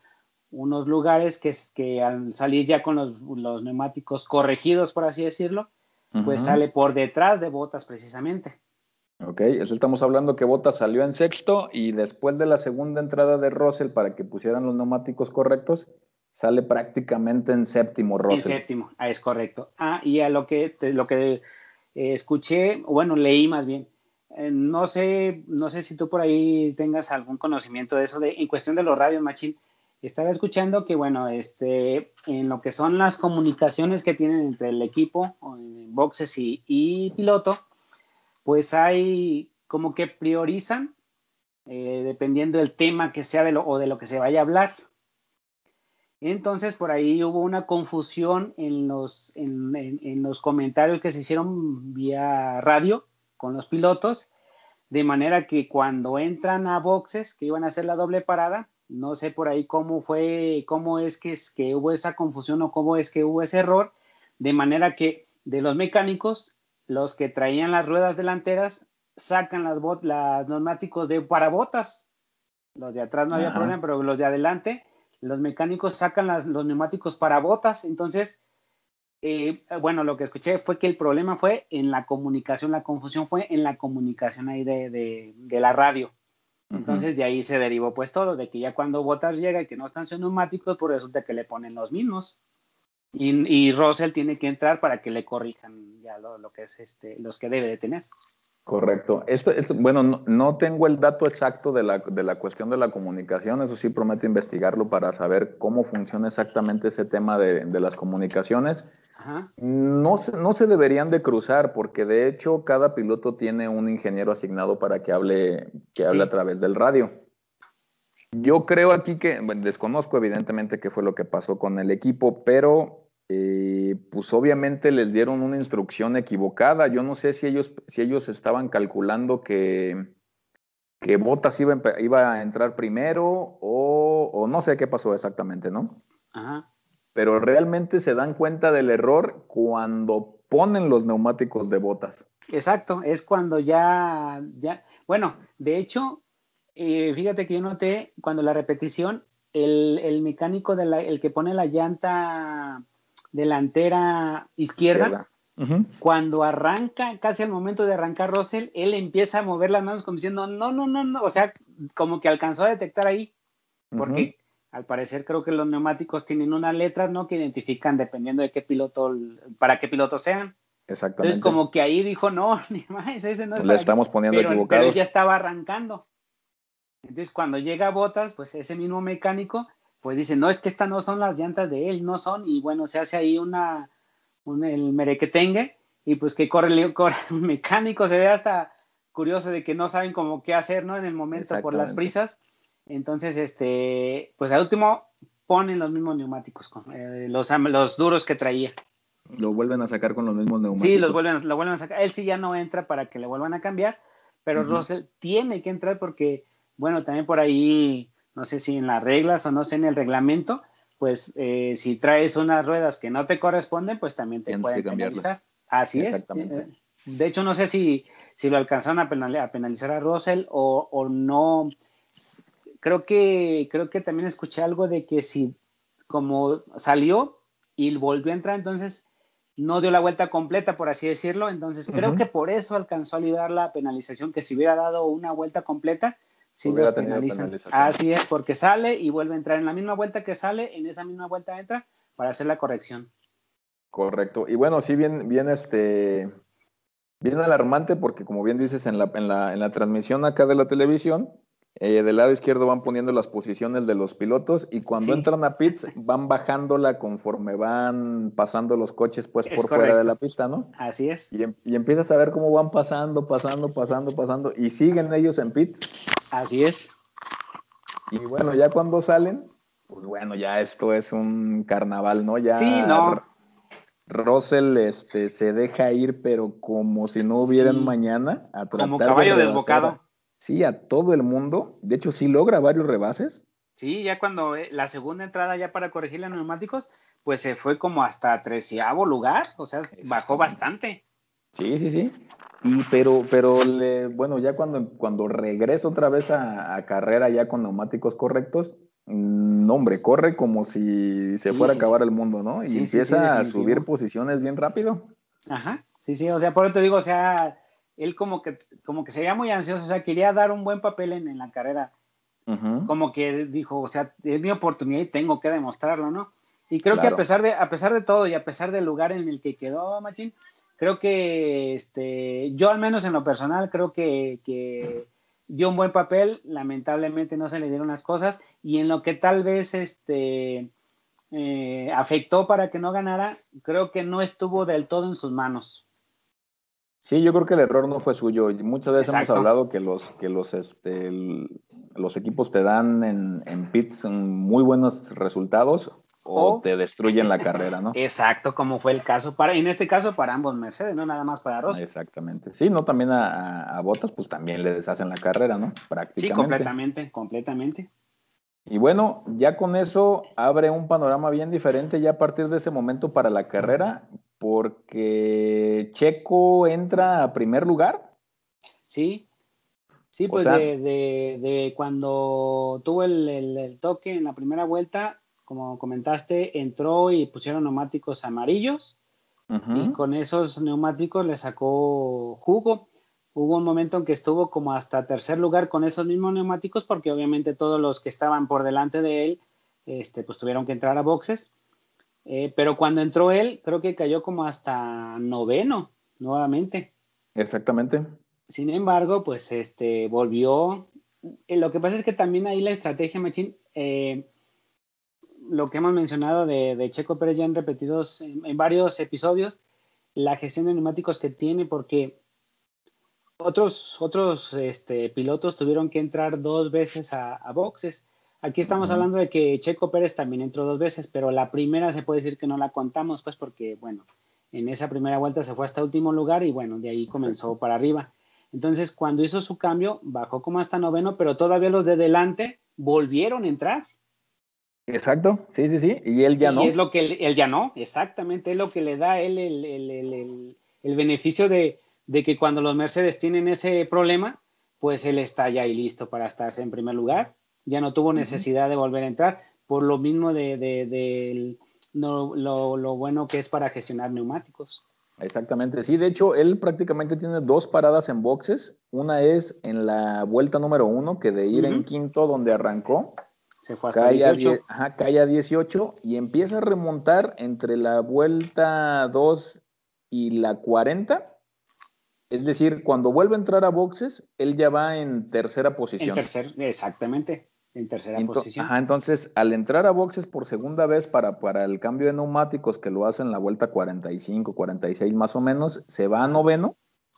unos lugares que, que al salir ya con los, neumáticos corregidos, por así decirlo, pues sale por detrás de Botas precisamente. Ok, eso estamos hablando que Bottas salió en sexto y después de la segunda entrada de Russell para que pusieran los neumáticos correctos, sale prácticamente en séptimo Russell. En séptimo, ah, es correcto. Ah, y a lo que, lo que eh, escuché, bueno, leí más bien, eh, no sé, no sé si tú por ahí tengas algún conocimiento de eso, de, en cuestión de los radios, Machín, estaba escuchando que, bueno, este, en lo que son las comunicaciones que tienen entre el equipo, boxes y, piloto, pues hay como que priorizan eh, dependiendo del tema que sea de lo, o de lo que se vaya a hablar. Entonces, por ahí hubo una confusión en los, en, los comentarios que se hicieron vía radio con los pilotos, de manera que cuando entran a boxes, que iban a hacer la doble parada, no sé por ahí cómo fue, cómo es que, es que hubo esa confusión o cómo es que hubo ese error, de manera que de los mecánicos los que traían las ruedas delanteras sacan las bot, las neumáticos de para botas. Los de atrás no había problema, pero los de adelante, los mecánicos sacan las, los neumáticos para botas. Entonces, eh, bueno, lo que escuché fue que el problema fue en la comunicación, la confusión fue en la comunicación ahí de, de, la radio. Entonces, de ahí se derivó pues todo, de que ya cuando Botas llega y que no están sus neumáticos, pues resulta que le ponen los mismos. Y, y, Russell tiene que entrar para que le corrijan ya lo, que es este, los que debe de tener. Correcto. Esto, bueno, no, tengo el dato exacto de la, de la, cuestión de la comunicación, eso sí prometo investigarlo para saber cómo funciona exactamente ese tema de, de las comunicaciones. No, se, no se deberían de cruzar porque de hecho cada piloto tiene un ingeniero asignado para que hable, que hable a través del radio. Yo creo aquí que, bueno, desconozco evidentemente qué fue lo que pasó con el equipo, pero eh, pues obviamente les dieron una instrucción equivocada. Yo no sé si ellos, si ellos estaban calculando que, que Botas iba, iba a entrar primero o, no sé qué pasó exactamente, ¿no? Ajá. Pero realmente se dan cuenta del error cuando ponen los neumáticos de botas. Exacto, es cuando ya, ya, bueno, de hecho, eh, fíjate que yo noté cuando la repetición, el, el mecánico de la, el que pone la llanta delantera izquierda, cuando arranca, casi al momento de arrancar Russell, él empieza a mover las manos como diciendo, no, no, no, no, o sea, como que alcanzó a detectar ahí, porque al parecer creo que los neumáticos tienen unas letras, ¿no? Que identifican dependiendo de qué piloto, para qué piloto sean. Exactamente. Entonces como que ahí dijo, no, ni más, ese no es Le estamos poniendo pero, Pero él ya estaba arrancando. Entonces cuando llega Botas, pues ese mismo mecánico pues dice, no, es que estas no son las llantas de él, no son, y bueno, se hace ahí una, un, el merequetengue, y pues que corre, corre un mecánico, se ve hasta curioso de que no saben cómo qué hacer, ¿no? En el momento por las prisas. Entonces, este, pues al último ponen los mismos neumáticos, eh, los, los duros que traía. Lo vuelven a sacar con los mismos neumáticos. Sí, los vuelven, lo vuelven a sacar. Él sí ya no entra para que le vuelvan a cambiar, pero Russell tiene que entrar porque, bueno, también por ahí, no sé si en las reglas o no sé en el reglamento, pues eh, si traes unas ruedas que no te corresponden, pues también te pueden penalizar. Así es. Eh, de hecho, no sé si, si lo alcanzaron a, penalizar a Russell o, o no. Creo que, creo que también escuché algo de que si como salió y volvió a entrar, entonces no dio la vuelta completa, por así decirlo. Entonces creo que por eso alcanzó a liberar la penalización, que si hubiera dado una vuelta completa, sí los penalizan. Así es, porque sale y vuelve a entrar en la misma vuelta que sale, en esa misma vuelta entra para hacer la corrección. Correcto. Y bueno, sí, bien, bien, este, bien alarmante, porque como bien dices en la, en la, en la transmisión acá de la televisión, eh, del lado izquierdo van poniendo las posiciones de los pilotos y cuando entran a pits van bajándola conforme van pasando los coches pues por fuera de la pista, ¿no? Así es. Y, em, y, empiezas a ver cómo van pasando, pasando, pasando, pasando y siguen ellos en pits. Así es. Y bueno, ya cuando salen, pues bueno, ya esto es un carnaval, ¿no? Ya sí, no. Russell este, se deja ir, pero como si no hubiera mañana. A como caballo desbocado sí, a todo el mundo. De hecho, sí logra varios rebases. Sí, ya cuando eh, la segunda entrada ya para corregir los neumáticos, pues se fue como hasta treceavo lugar, o sea, bajó bastante. Sí, sí, sí. Y pero, pero le, bueno, ya cuando, cuando regresa otra vez a, carrera ya con neumáticos correctos, no, mm, hombre, corre como si se fuera a acabar el mundo, ¿no? Y empieza a subir posiciones bien rápido. Ajá, sí, sí, o sea, por eso te digo, o sea, él como que, como que se veía muy ansioso, o sea, quería dar un buen papel en, la carrera. Como que dijo, o sea, es mi oportunidad y tengo que demostrarlo, ¿no? Y creo que a pesar de, a pesar de todo y a pesar del lugar en el que quedó Machín, creo que este, yo al menos en lo personal creo que, dio un buen papel, lamentablemente no se le dieron las cosas, y en lo que tal vez este eh, afectó para que no ganara, creo que no estuvo del todo en sus manos. Sí, yo creo que el error no fue suyo. Muchas veces hemos hablado que los, que los, este, los equipos te dan en, en pits muy buenos resultados o, te destruyen la carrera, ¿no? Exacto, como fue el caso para, en este caso para ambos Mercedes, no nada más para Rossi. Exactamente. Sí, no también a, a, Botas, pues también le deshacen la carrera, ¿no? Prácticamente. Sí, completamente, completamente. Y bueno, ya con eso abre un panorama bien diferente ya a partir de ese momento para la carrera, porque Checo entra a primer lugar. Sí, sí, pues de, cuando tuvo el, toque en la primera vuelta, como comentaste, entró y pusieron neumáticos amarillos y con esos neumáticos le sacó jugo. Hubo un momento en que estuvo como hasta tercer lugar con esos mismos neumáticos porque obviamente todos los que estaban por delante de él, este, pues tuvieron que entrar a boxes eh, pero cuando entró él, creo que cayó como hasta noveno nuevamente. Exactamente. Sin embargo, pues este volvió. Eh, lo que pasa es que también ahí la estrategia, Machín, eh, lo que hemos mencionado de, Checo Pérez ya en repetidos en, varios episodios, la gestión de neumáticos que tiene, porque otros, otros este, pilotos tuvieron que entrar dos veces a boxes Aquí estamos hablando de que Checo Pérez también entró dos veces, pero la primera se puede decir que no la contamos, pues porque, bueno, en esa primera vuelta se fue hasta último lugar y, bueno, de ahí comenzó para arriba. Entonces, cuando hizo su cambio, bajó como hasta noveno, pero todavía los de delante volvieron a entrar. Exacto, sí, sí, sí, y él ya no. Y es lo que él, ya no, exactamente, es lo que le da a él el, beneficio de, de, que cuando los Mercedes tienen ese problema, pues él está ya ahí listo para estarse en primer lugar ya no tuvo necesidad de volver a entrar, por lo mismo de, lo, bueno que es para gestionar neumáticos. Exactamente, sí, de hecho él prácticamente tiene dos paradas en boxes, una es en la vuelta número uno, que de ir en quinto donde arrancó, se fue hasta cae 18. A ajá, cae a 18 y empieza a remontar entre la vuelta 2 y la 40. Es decir, cuando vuelve a entrar a boxes, él ya va en tercera posición. En tercer, exactamente en tercera posición. Ajá, entonces, al entrar a boxes por segunda vez para, para el cambio de neumáticos, que lo hace en la vuelta 45, 46 más o menos, se va a noveno.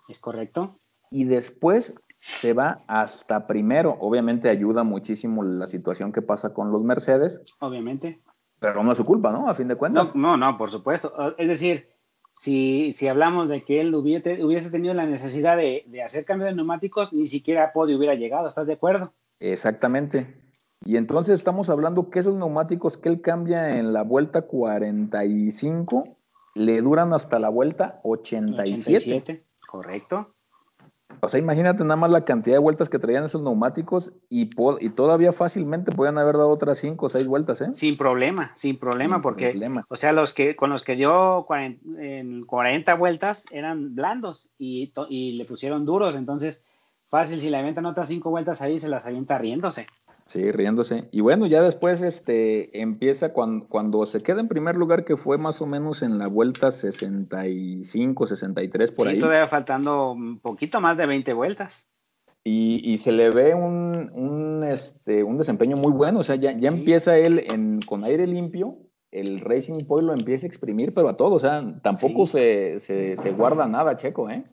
Es correcto. Y después se va hasta primero. Obviamente ayuda muchísimo la situación que pasa con los Mercedes. Obviamente. Pero no es su culpa, ¿no? A fin de cuentas. No, no, no por supuesto. Es decir, si, si hablamos de que él hubiese, hubiese tenido la necesidad de, de, hacer cambio de neumáticos, ni siquiera podio hubiera llegado, ¿estás de acuerdo? Exactamente. Y entonces estamos hablando que esos neumáticos que él cambia en la vuelta 45 le duran hasta la vuelta 87. 87 correcto. O sea, imagínate nada más la cantidad de vueltas que traían esos neumáticos y, y todavía fácilmente podían haber dado otras 5 o 6 vueltas, ¿eh? Sin problema, sin problema, porque, o sea, los que con los que dio 40, en 40 vueltas eran blandos y, y le pusieron duros, entonces fácil, si le avientan otras 5 vueltas ahí, se las avienta riéndose. Sí, riéndose. Y bueno, ya después este, empieza cuando, cuando se queda en primer lugar, que fue más o menos en la vuelta 65, 63 por sí, ahí. todavía faltando un poquito más de 20 vueltas. Y, y se le ve un, un, este, un desempeño muy bueno, o sea, ya, ya empieza él en, con aire limpio, el Racing Point lo empieza a exprimir, pero a todo, o sea, tampoco se, se, se, guarda nada, Checo, ¿eh?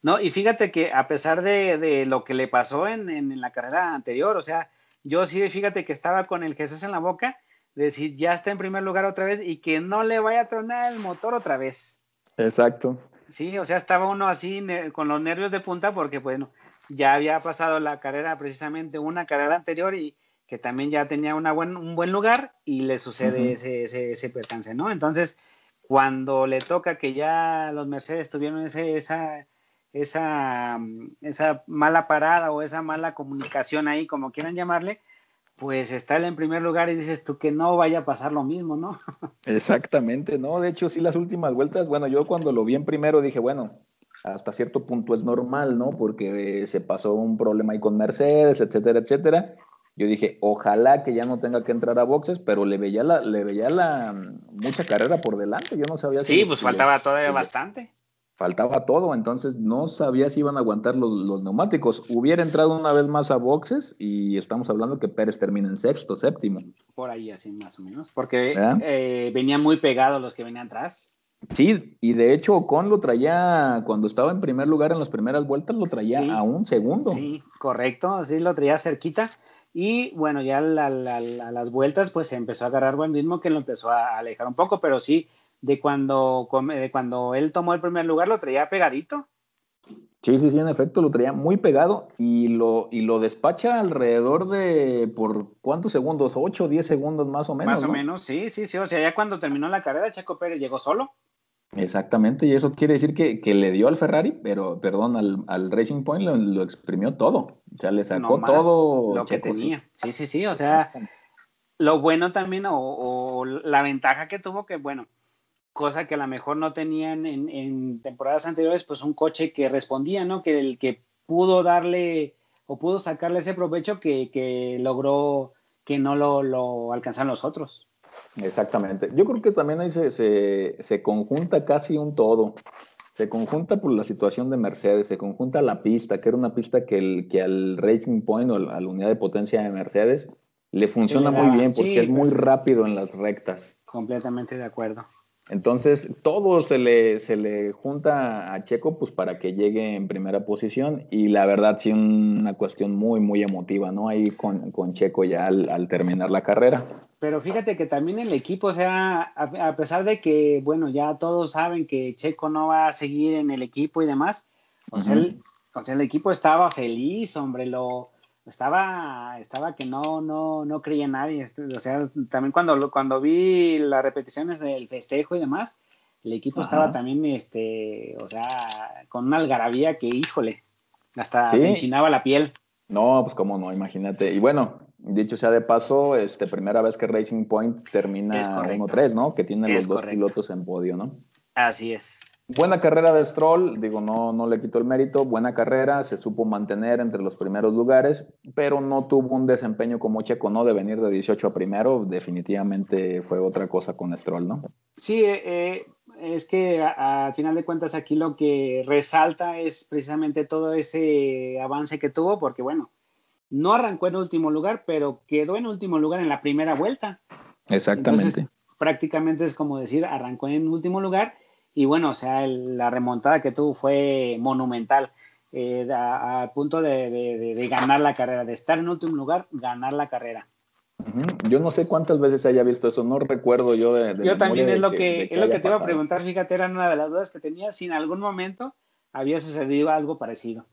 No, y fíjate que a pesar de, de lo que le pasó en, en, en la carrera anterior, o sea, yo sí, fíjate que estaba con el Jesús en la boca, de decir, ya está en primer lugar otra vez y que no le vaya a tronar el motor otra vez. Exacto. Sí, o sea, estaba uno así con los nervios de punta porque, bueno, ya había pasado la carrera, precisamente una carrera anterior y que también ya tenía una buen, un buen lugar y le sucede ese, ese, ese, percance, ¿no? Entonces, cuando le toca que ya los Mercedes tuvieron ese, esa, esa, esa mala parada o esa mala comunicación ahí, como quieran llamarle, pues está en primer lugar y dices tú que no vaya a pasar lo mismo, ¿no? Exactamente, no, de hecho sí las últimas vueltas, bueno, yo cuando lo vi en primero dije, bueno, hasta cierto punto es normal, ¿no? Porque se pasó un problema ahí con Mercedes, etcétera, etcétera. Yo dije, ojalá que ya no tenga que entrar a boxes, pero le veía la, le veía la mucha carrera por delante, yo no sabía si Sí, pues faltaba todavía bastante faltaba todo, entonces no sabía si iban a aguantar los, neumáticos. Hubiera entrado una vez más a boxes y estamos hablando que Pérez termina en sexto, séptimo. Por ahí así más o menos, porque eh, venían muy pegados los que venían atrás. Sí, y de hecho Ocon lo traía, cuando estaba en primer lugar en las primeras vueltas, lo traía a un segundo. Sí, correcto, sí, lo traía cerquita. Y bueno, ya a las vueltas pues se empezó a agarrar buen ritmo que lo empezó a alejar un poco, pero sí, de cuando, de cuando él tomó el primer lugar, lo traía pegadito. Sí, sí, sí, en efecto, lo traía muy pegado y lo, y lo despacha alrededor de, ¿por cuántos segundos? ¿8 o 10 segundos más o menos? Más o menos, sí, sí, sí. O sea, ya cuando terminó la carrera, Checo Pérez llegó solo. Exactamente, y eso quiere decir que, que le dio al Ferrari, pero, perdón, al, al Racing Point lo, exprimió todo. O sea, le sacó todo. Lo que tenía. Sí, sí, sí. O sea, lo bueno también, o, o la ventaja que tuvo, que bueno, cosa que a lo mejor no tenían en, temporadas anteriores, pues un coche que respondía, ¿no? Que el que pudo darle o pudo sacarle ese provecho que, logró que no lo, lo alcanzaran los otros. Exactamente. Yo creo que también ahí se, se, conjunta casi un todo. Se conjunta por la situación de Mercedes, se conjunta la pista, que era una pista que, el, que al Racing Point o a la unidad de potencia de Mercedes le funciona muy bien porque es muy rápido en las rectas. Completamente de acuerdo. Entonces, todo se le, se le junta a Checo pues para que llegue en primera posición y la verdad sí una cuestión muy, muy emotiva, ¿no? Ahí con, con Checo ya al, terminar la carrera. Pero fíjate que también el equipo, o sea, a, pesar de que, bueno, ya todos saben que Checo no va a seguir en el equipo y demás, o, sea, el, o sea, el equipo estaba feliz, hombre, lo, estaba, estaba que no, no, no creía nadie. Este, o sea, también cuando, cuando vi las repeticiones del festejo y demás, el equipo estaba también, este, o sea, con una algarabía que, híjole, hasta se enchinaba la piel. No, pues cómo no, imagínate. Y bueno, dicho sea de paso, este, primera vez que Racing Point termina 1-3, ¿no? Que tiene los dos pilotos en podio, ¿no? Así es. Buena carrera de Stroll, digo, no, no le quito el mérito, buena carrera, se supo mantener entre los primeros lugares, pero no tuvo un desempeño como Checo, ¿no? De venir de 18 a primero, definitivamente fue otra cosa con Stroll, ¿no? Sí, eh, eh, es que a, final de cuentas aquí lo que resalta es precisamente todo ese avance que tuvo, porque bueno, no arrancó en último lugar, pero quedó en último lugar en la primera vuelta. Exactamente. prácticamente es como decir, arrancó en último lugar y bueno, o sea, la remontada que tuvo fue monumental. Eh, a, punto de, ganar la carrera, de estar en último lugar, ganar la carrera. Yo no sé cuántas veces haya visto eso, no recuerdo yo de... yo también es lo que, es lo que te iba a preguntar, fíjate, era una de las dudas que tenía, si en algún momento había sucedido algo parecido.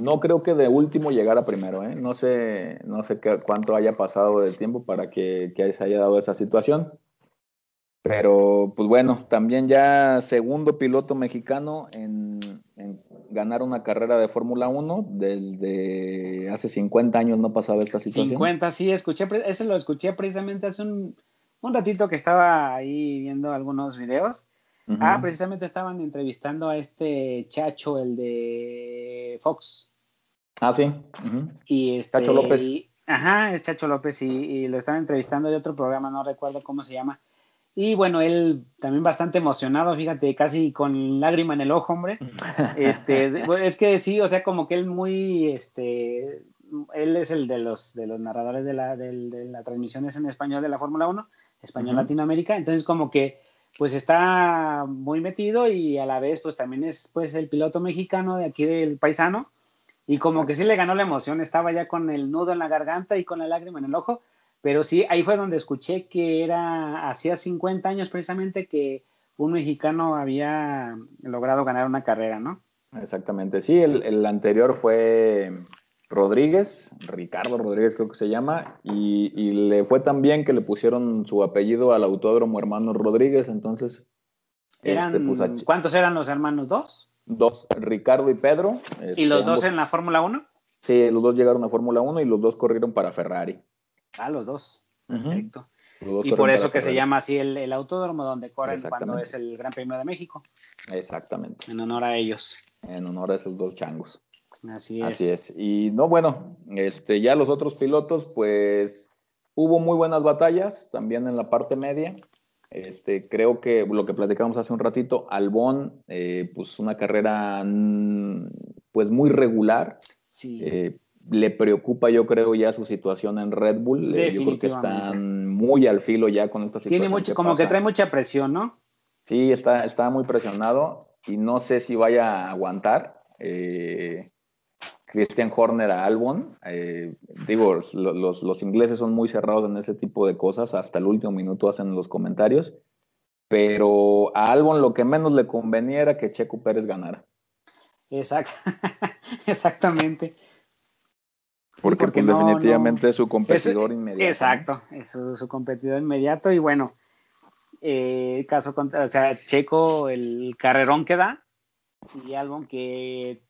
No creo que de último llegara primero, ¿eh? No sé, no sé qué, cuánto haya pasado de tiempo para que, que se haya dado esa situación. Pero, pues bueno, también ya segundo piloto mexicano en, ganar una carrera de Fórmula 1. Desde hace 50 años no pasaba esta situación. 50, sí, escuché, ese lo escuché precisamente hace un, un ratito que estaba ahí viendo algunos videos Ah, precisamente estaban entrevistando a este Chacho, el de Fox. Ah, sí. Y este, Chacho López. ajá, es Chacho López y, lo estaban entrevistando de otro programa, no recuerdo cómo se llama. Y bueno, él también bastante emocionado, fíjate, casi con lágrima en el ojo, hombre. Este, es que sí, o sea, como que él muy, este, él es el de los, de los narradores de la, de, la transmisiones en español de la Fórmula 1, español Latinoamérica, entonces como que pues está muy metido y a la vez pues también es pues el piloto mexicano de aquí del paisano. Y como que sí le ganó la emoción, estaba ya con el nudo en la garganta y con la lágrima en el ojo, pero sí, ahí fue donde escuché que era hacía 50 años precisamente que un mexicano había logrado ganar una carrera, ¿no? Exactamente, sí, el, el anterior fue Rodríguez, Ricardo Rodríguez creo que se llama, y, le fue tan bien que le pusieron su apellido al autódromo hermano Rodríguez, entonces... Este, pues, ¿Cuántos eran los hermanos? ¿Dos? Dos, Ricardo y Pedro. ¿Y los este, dos en la Fórmula 1? Sí, los dos llegaron a Fórmula 1 y los dos corrieron para Ferrari. Ah, los dos. Perfecto. y por eso que se llama así el, autódromo donde corren cuando es el Gran Premio de México. Exactamente. En honor a ellos. En honor a esos dos changos. Así es. Así es. Y no, bueno, este, ya los otros pilotos, pues hubo muy buenas batallas también en la parte media. Este, creo que lo que platicamos hace un ratito, Albón, eh, pues una carrera mm, pues muy regular. Sí. Eh, le preocupa, yo creo, ya su situación en Red Bull. Eh, yo creo que están muy al filo ya con esta situación. Tiene mucho, como que trae mucha presión, ¿no? Sí, está, está muy presionado y no sé si vaya a aguantar. Eh, Christian Horner a Albon. Eh, digo, los, ingleses son muy cerrados en ese tipo de cosas, hasta el último minuto hacen los comentarios, pero a Albon lo que menos le convenía era que Checo Pérez ganara. Exactamente. Porque, pues, definitivamente es su competidor inmediato. Exacto, es su, competidor inmediato y bueno, eh, caso contra, o sea, Checo, el carrerón que da y Albon que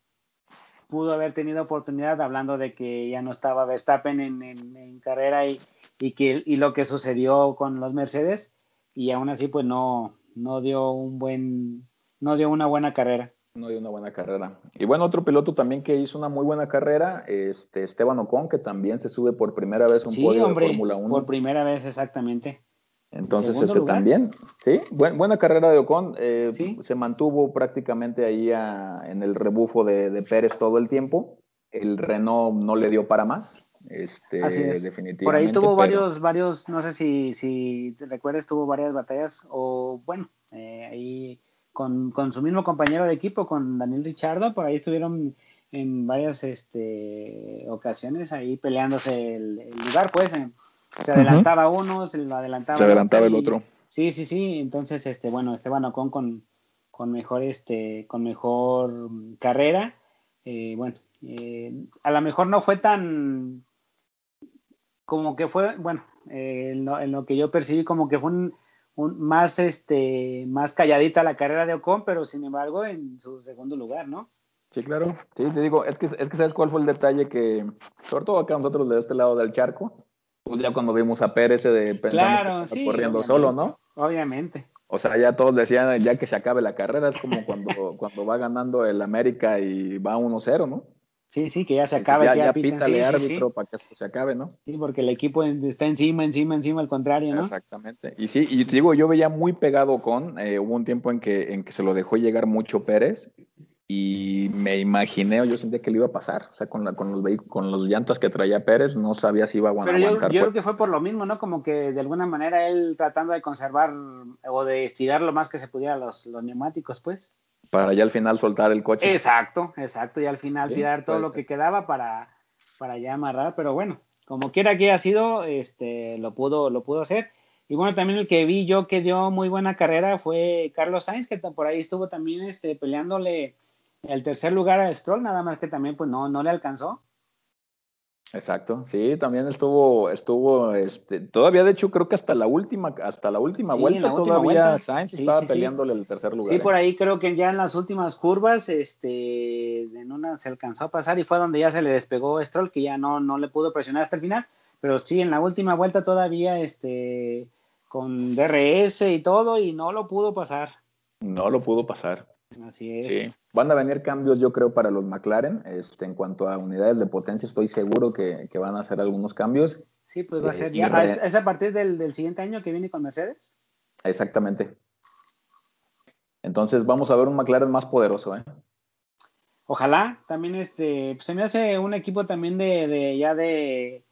pudo haber tenido oportunidad hablando de que ya no estaba Verstappen en, carrera y, que y lo que sucedió con los Mercedes y aún así pues no no dio un buen no dio una buena carrera no dio una buena carrera y bueno otro piloto también que hizo una muy buena carrera este Esteban Ocon que también se sube por primera vez a un podio de Fórmula 1 por primera vez exactamente entonces, este también, sí, buena carrera de Ocon, eh, se mantuvo prácticamente ahí en el rebufo de, Pérez todo el tiempo. El Renault no le dio para más. Este, Así es. Definitivamente, Por ahí tuvo varios, varios, no sé si, si te recuerdas, tuvo varias batallas, o bueno, eh, ahí con, su mismo compañero de equipo, con Daniel Richardo, por ahí estuvieron en varias este, ocasiones ahí peleándose el, el lugar, pues, en, se adelantaba uno, se lo adelantaba. Se adelantaba el otro. Sí, sí, sí. Entonces, este, bueno, Esteban Ocon con, con mejor, este, con mejor carrera. Eh, bueno, eh, a lo mejor no fue tan como que fue, bueno, eh, en, lo, que yo percibí como que fue un, más, este, más calladita la carrera de Ocon, pero sin embargo en su segundo lugar, ¿no? Sí, claro. Sí, te digo, es que, es que sabes cuál fue el detalle que, sobre todo acá nosotros de este lado del charco, pues ya cuando vimos a Pérez de pensando corriendo solo, ¿no? Obviamente. O sea, ya todos decían ya que se acabe la carrera, es como cuando, cuando va ganando el América y va 1-0, ¿no? Sí, sí, que ya se acabe. Ya, ya, pítale árbitro para que esto se acabe, ¿no? Sí, porque el equipo está encima, encima, encima, al contrario, ¿no? Exactamente. Y sí, y te digo, yo veía muy pegado con, eh, hubo un tiempo en que, en que se lo dejó llegar mucho Pérez y me imaginé o yo sentía que le iba a pasar, o sea, con, la, con, los, con los llantas que traía Pérez, no sabía si iba a aguantar. Pero yo, creo que fue por lo mismo, ¿no? Como que de alguna manera él tratando de conservar o de estirar lo más que se pudiera los, los neumáticos, pues. Para ya al final soltar el coche. Exacto, exacto, y al final tirar todo lo que quedaba para, para ya amarrar, pero bueno, como quiera que haya sido, este, lo pudo, lo pudo hacer. Y bueno, también el que vi yo que dio muy buena carrera fue Carlos Sainz, que por ahí estuvo también este, peleándole el tercer lugar a Stroll, nada más que también pues no, no le alcanzó. Exacto, sí, también estuvo, estuvo, este, todavía de hecho creo que hasta la última, hasta la última vuelta todavía Sainz estaba peleándole el tercer lugar. Sí, por ¿eh? ahí creo que ya en las últimas curvas, este, en una se alcanzó a pasar y fue donde ya se le despegó Stroll, que ya no, no le pudo presionar hasta el final, pero sí, en la última vuelta todavía, este, con DRS y todo, y no lo pudo pasar. No lo pudo pasar. Así es. Sí. Van a venir cambios, yo creo, para los McLaren. Este, en cuanto a unidades de potencia, estoy seguro que, van a hacer algunos cambios. Sí, pues va a ser eh, ya. ¿Es, a partir del, siguiente año que viene con Mercedes? Exactamente. Entonces vamos a ver un McLaren más poderoso, ¿eh? Ojalá, también este, pues se me hace un equipo también de, ya de,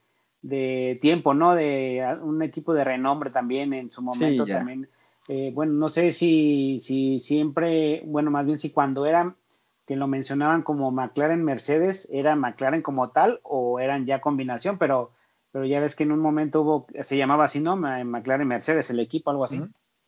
tiempo, ¿no? De un equipo de renombre también en su momento también eh, bueno, no sé si, si siempre, bueno, más bien si cuando eran, que lo mencionaban como McLaren Mercedes, era McLaren como tal o eran ya combinación, pero, pero ya ves que en un momento hubo, se llamaba así, ¿no? McLaren Mercedes, el equipo, algo así.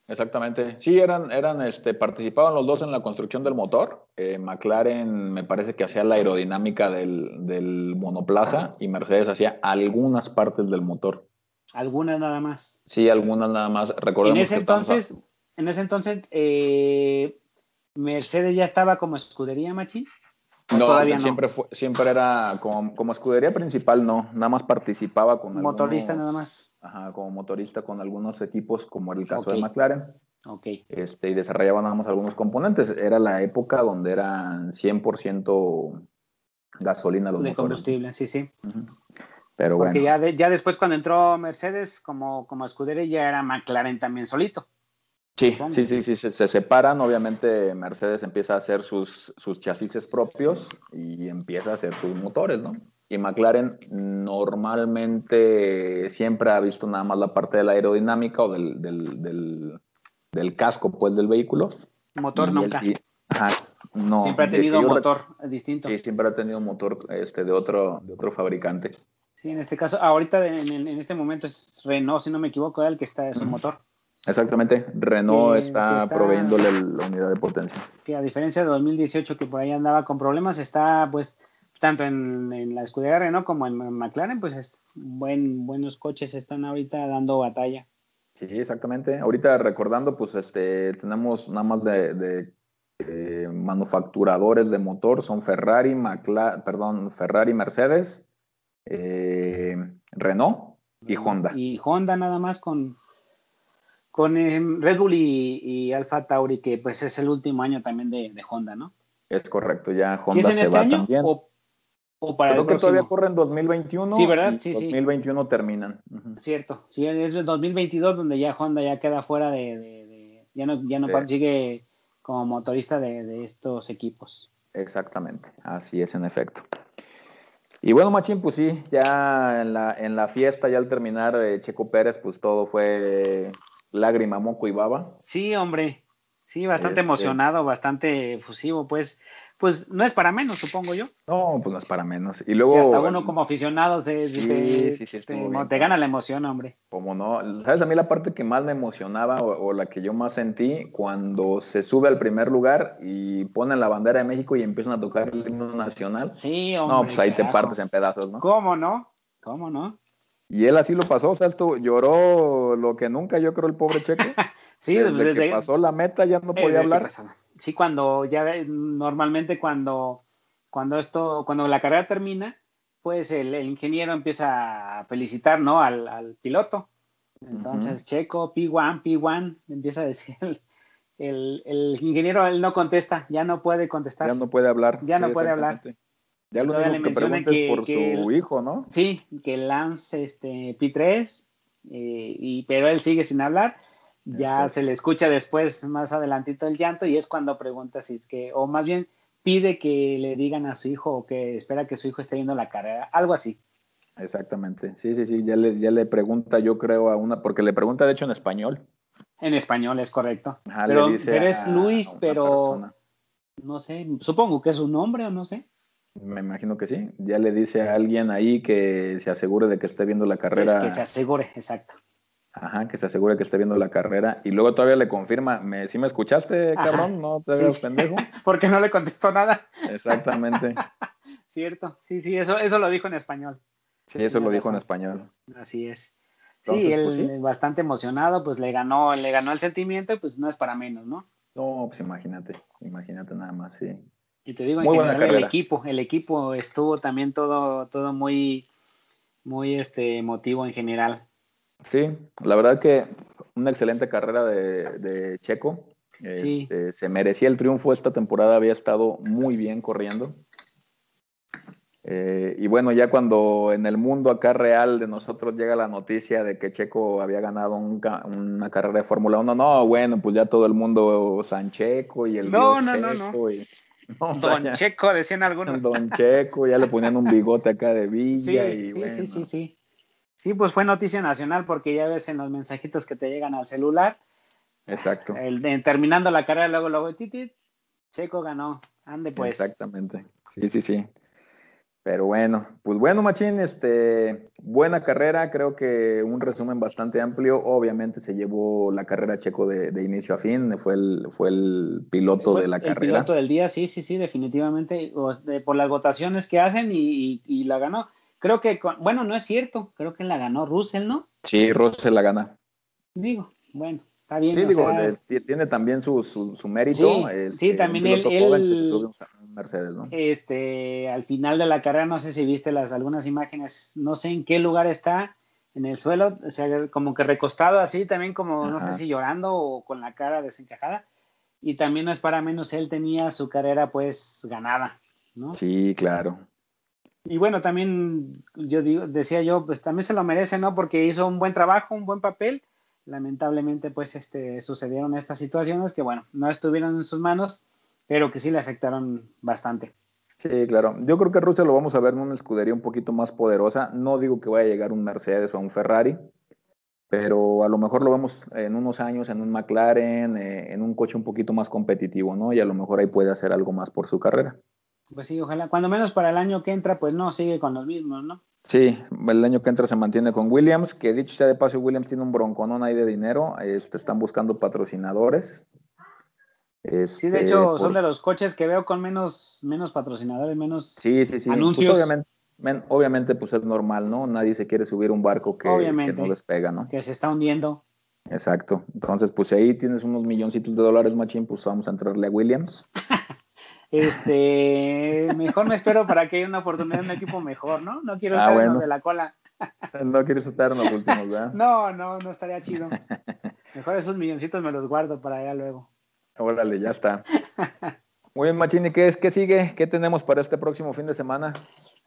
Exactamente. Sí, eran, eran, este, participaban los dos en la construcción del motor. Eh, McLaren me parece que hacía la aerodinámica del, del monoplaza y Mercedes hacía algunas partes del motor. Algunas nada más. Sí, algunas nada más. Recordemos en ese entonces, en ese entonces, eh, Mercedes ya estaba como escudería, Machi. No, todavía siempre fue, siempre era como, como, escudería principal, no, nada más participaba con motorista nada más. Ajá, como motorista con algunos equipos, como el caso de McLaren. Ok. Este, y desarrollaban nada más algunos componentes. Era la época donde eran 100% gasolina los de combustible, sí, sí. Pero Porque ya, ya después cuando entró Mercedes como, como escudería ya era McLaren también solito. Sí, sí, sí, sí, se, separan. Obviamente Mercedes empieza a hacer sus, sus chasis propios y empieza a hacer sus motores, ¿no? Y McLaren normalmente siempre ha visto nada más la parte de la aerodinámica o del, del, del, casco, pues, del vehículo. Motor nunca. ajá, no, siempre ha tenido motor distinto. Sí, siempre ha tenido motor este, de, otro, de otro fabricante. Sí, en este caso, ahorita en, este momento es Renault, si no me equivoco, el que está, es un motor. Exactamente, Renault está, proveyéndole la unidad de potencia. Que a diferencia de 2018 que por ahí andaba con problemas, está pues tanto en, la escudería Renault como en McLaren, pues es buen, buenos coches están ahorita dando batalla. Sí, exactamente. Ahorita recordando, pues este tenemos nada más de, eh, manufacturadores de motor, son Ferrari, McLaren, perdón, Ferrari, Mercedes, eh, Renault y Honda. Y Honda nada más con, con eh, Red Bull y, Alfa Tauri, que pues es el último año también de, Honda, ¿no? Es correcto, ya Honda se este va año también. O, para Creo que todavía corre en 2021. Sí, ¿verdad? Sí, 2021 terminan. Cierto, sí, es 2022 donde ya Honda ya queda fuera de, ya no, ya no sigue como motorista de estos equipos. Exactamente, así es en efecto. Y bueno, Machín, pues sí, ya en la, en la fiesta, ya al terminar eh, Checo Pérez, pues todo fue lágrima, moco y baba. Sí, hombre, sí, bastante este emocionado, bastante efusivo, pues pues no es para menos, supongo yo. No, pues no es para menos. Y luego. hasta uno como aficionado se, te, gana la emoción, hombre. Como no. ¿Sabes? A mí la parte que más me emocionaba o, la que yo más sentí cuando se sube al primer lugar y ponen la bandera de México y empiezan a tocar el himno nacional. Sí, hombre. No, pues ahí te partes en pedazos, ¿no? ¿Cómo no? ¿Cómo no? Y él así lo pasó, o sea, esto lloró lo que nunca yo creo el pobre Checo. sí, desde, que pasó la meta ya no podía hablar sí, cuando ya normalmente cuando, cuando esto, cuando la carrera termina, pues el, ingeniero empieza a felicitar, ¿no? Al, piloto. Entonces, Checo, P1, P1, empieza a decir el, el, ingeniero, él no contesta, ya no puede contestar. Ya no puede hablar. Ya no puede hablar. Ya lo único que que, por su hijo, ¿no? Sí, que Lance este, P3, eh, y, pero él sigue sin hablar ya se le escucha después, más adelantito el llanto, y es cuando pregunta si es que, o más bien pide que le digan a su hijo o que espera que su hijo esté yendo la carrera, algo así. Exactamente, sí, sí, sí, ya le, ya le pregunta, yo creo, a una, porque le pregunta de hecho en español. En español, es correcto. pero, es Luis, pero no sé, supongo que es un hombre o no sé. Me imagino que sí. Ya le dice a alguien ahí que se asegure de que esté viendo la carrera. que se asegure, exacto. Ajá, que se asegure que esté viendo la carrera. Y luego todavía le confirma, ¿me, ¿sí me escuchaste, cabrón? ¿No te veo pendejo? Porque no le contestó nada. Exactamente. Cierto, sí, sí, eso, eso lo dijo en español. Sí, eso lo dijo en español. Así es. sí, él pues, bastante emocionado, pues le ganó, le ganó el sentimiento y pues no es para menos, ¿no? No, pues imagínate, imagínate nada más, sí. Y te digo, en general, el equipo, el equipo estuvo también todo, todo muy, muy este, emotivo en general. Sí, la verdad que una excelente carrera de, Checo. Este, se merecía el triunfo esta temporada, había estado muy bien corriendo. Eh, y bueno, ya cuando en el mundo acá real de nosotros llega la noticia de que Checo había ganado una carrera de Fórmula 1, no, bueno, pues ya todo el mundo San Checo y el no, no, no, no. Don Checo, decían algunos. Don Checo, ya le ponían un bigote acá de villa. Sí, y sí, sí, sí, sí. Sí, pues fue noticia nacional porque ya ves en los mensajitos que te llegan al celular. Exacto. El, terminando la carrera, luego, luego, titit, Checo ganó. Ande pues. Exactamente. Sí, sí, sí. Pero bueno, pues bueno, Machín, este, buena carrera, creo que un resumen bastante amplio. Obviamente se llevó la carrera Checo de, inicio a fin, fue el, fue el piloto de la carrera. El piloto del día, sí, sí, sí, definitivamente, por las votaciones que hacen y, la ganó. Creo que, bueno, no es cierto, creo que la ganó Russell, ¿no? Sí, Russell la gana. Digo, bueno, está bien. Sí, digo, tiene también su, su, mérito. Sí, este, también él, Mercedes, ¿no? Este, al final de la carrera, no sé si viste las algunas imágenes, no sé en qué lugar está, en el suelo, o sea, como que recostado así, también como, no sé si llorando o con la cara desencajada. Y también no es para menos, él tenía su carrera pues ganada, ¿no? Sí, claro. Y bueno, también yo digo, decía yo, pues también se lo merece, ¿no? Porque hizo un buen trabajo, un buen papel. Lamentablemente, pues, este, sucedieron estas situaciones que, bueno, no estuvieron en sus manos pero que sí le afectaron bastante. Sí, claro. Yo creo que Rusia lo vamos a ver en una escudería un poquito más poderosa. No digo que vaya a llegar un Mercedes o un Ferrari, pero a lo mejor lo vemos en unos años en un McLaren, eh, en un coche un poquito más competitivo, ¿no? Y a lo mejor ahí puede hacer algo más por su carrera. Pues sí, ojalá. Cuando menos para el año que entra, pues no, sigue con los mismos, ¿no? Sí, el año que entra se mantiene con Williams, que dicho sea de paso, Williams tiene un bronconón ahí de dinero, este, están buscando patrocinadores, sí, de hecho, son de los coches que veo con menos, menos patrocinadores, menos sí, sí, sí. Pues, obviamente, obviamente, pues es normal, ¿no? Nadie se quiere subir un barco que, no despega, ¿no? Que se está hundiendo. Exacto. Entonces, pues ahí tienes unos milloncitos de dólares, machín, pues vamos a entrarle a Williams. Este, mejor me espero para que haya una oportunidad en un equipo mejor, ¿no? No quiero ah, estar de la cola. no quieres estar en los últimos, ¿verdad? No, no, no estaría chido. Mejor esos milloncitos me los guardo para allá luego. Órale, ya está. Muy bien, Machín, ¿qué, es, ¿qué sigue? ¿Qué tenemos para este próximo fin de semana?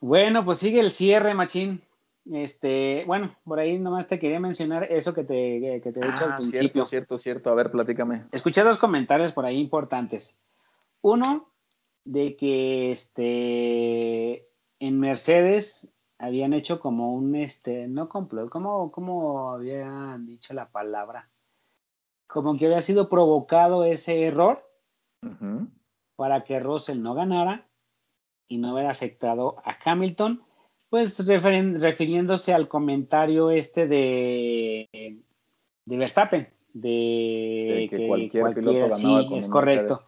Bueno, pues sigue el cierre, Machín. Este, bueno, por ahí nomás te quería mencionar eso que te, que te he dicho al ah, principio. Cierto, cierto, cierto. A ver, platícame. Escuché dos comentarios por ahí importantes. Uno, de que este en Mercedes habían hecho como un este, no complot, ¿cómo, cómo habían dicho la palabra? como que había sido provocado ese error para que Russell no ganara y no hubiera afectado a Hamilton, pues refiriéndose al comentario este de, de Verstappen, de, que, cualquier, piloto sí, es correcto.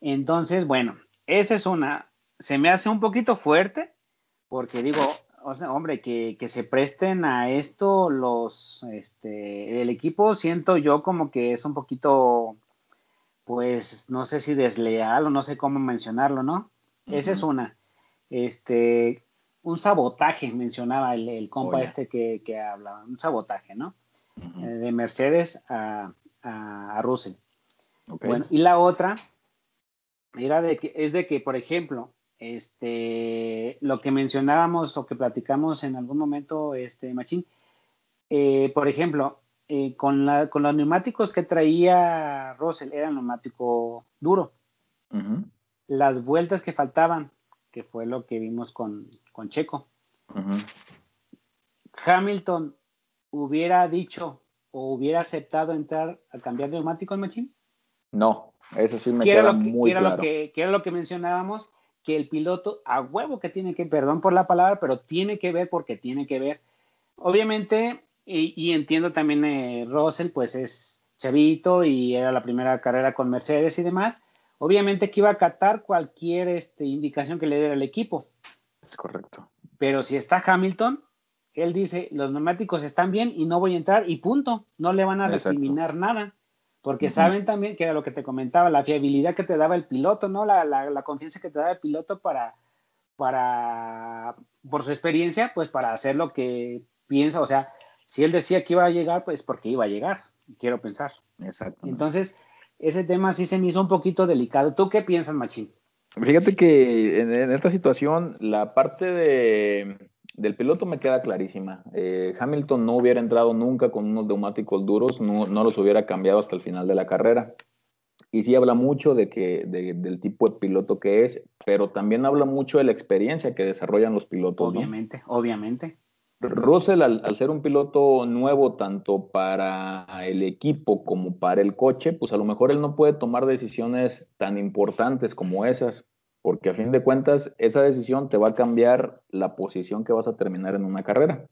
Entonces, bueno, esa es una, se me hace un poquito fuerte, porque digo, o sea, hombre, que, que, se presten a esto los, este, el equipo, siento yo como que es un poquito, pues, no sé si desleal o no sé cómo mencionarlo, ¿no? Esa es una. Este, un sabotaje, mencionaba el, el compa este que, que, hablaba, un sabotaje, ¿no? Eh, de Mercedes a, a, Russell. Bueno, y la otra era de que, es de que, por ejemplo, este, lo que mencionábamos o que platicamos en algún momento, este, Machín, eh, por ejemplo, eh, con, la, con los neumáticos que traía Russell, era neumático duro. Las vueltas que faltaban, que fue lo que vimos con, con Checo. Hamilton hubiera dicho o hubiera aceptado entrar a cambiar de neumáticos, Machín? No, eso sí me queda muy claro. Lo que, que era lo que mencionábamos, que el piloto a huevo que tiene que, perdón por la palabra, pero tiene que ver porque tiene que ver. Obviamente, y, entiendo también eh, Russell, pues es chavito y era la primera carrera con Mercedes y demás. Obviamente que iba a acatar cualquier este, indicación que le diera el equipo. Es correcto. Pero si está Hamilton, él dice, los neumáticos están bien y no voy a entrar y punto. No le van a recriminar nada. Porque saben también que era lo que te comentaba, la fiabilidad que te daba el piloto, ¿no? La, la, confianza que te daba el piloto para, para, por su experiencia, pues para hacer lo que piensa. O sea, si él decía que iba a llegar, pues porque iba a llegar, quiero pensar. Exacto. Entonces, ese tema sí se me hizo un poquito delicado. ¿Tú qué piensas, Machín? Fíjate que en esta situación, la parte de del piloto me queda clarísima. Eh, Hamilton no hubiera entrado nunca con unos neumáticos duros, no, los hubiera cambiado hasta el final de la carrera. Y sí habla mucho de que, del tipo de piloto que es, pero también habla mucho de la experiencia que desarrollan los pilotos. Obviamente, obviamente. Russell, al, ser un piloto nuevo tanto para el equipo como para el coche, pues a lo mejor él no puede tomar decisiones tan importantes como esas porque a fin de cuentas esa decisión te va a cambiar la posición que vas a terminar en una carrera.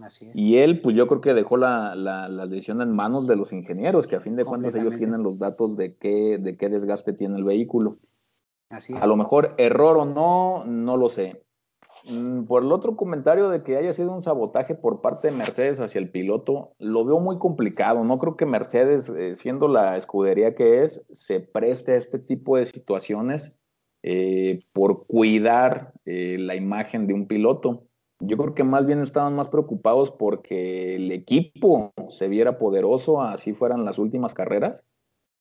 Así es. Y él, pues yo creo que dejó la, la, decisión en manos de los ingenieros, que a fin de cuentas ellos tienen los datos de qué, de qué desgaste tiene el vehículo. Así A lo mejor error o no, no lo sé. Mm, por el otro comentario de que haya sido un sabotaje por parte de Mercedes hacia el piloto, lo veo muy complicado. No creo que Mercedes, eh, siendo la escudería que es, se preste a este tipo de situaciones eh, por cuidar eh, la imagen de un piloto. Yo creo que más bien estaban más preocupados porque el equipo se viera poderoso, así fueran las últimas carreras,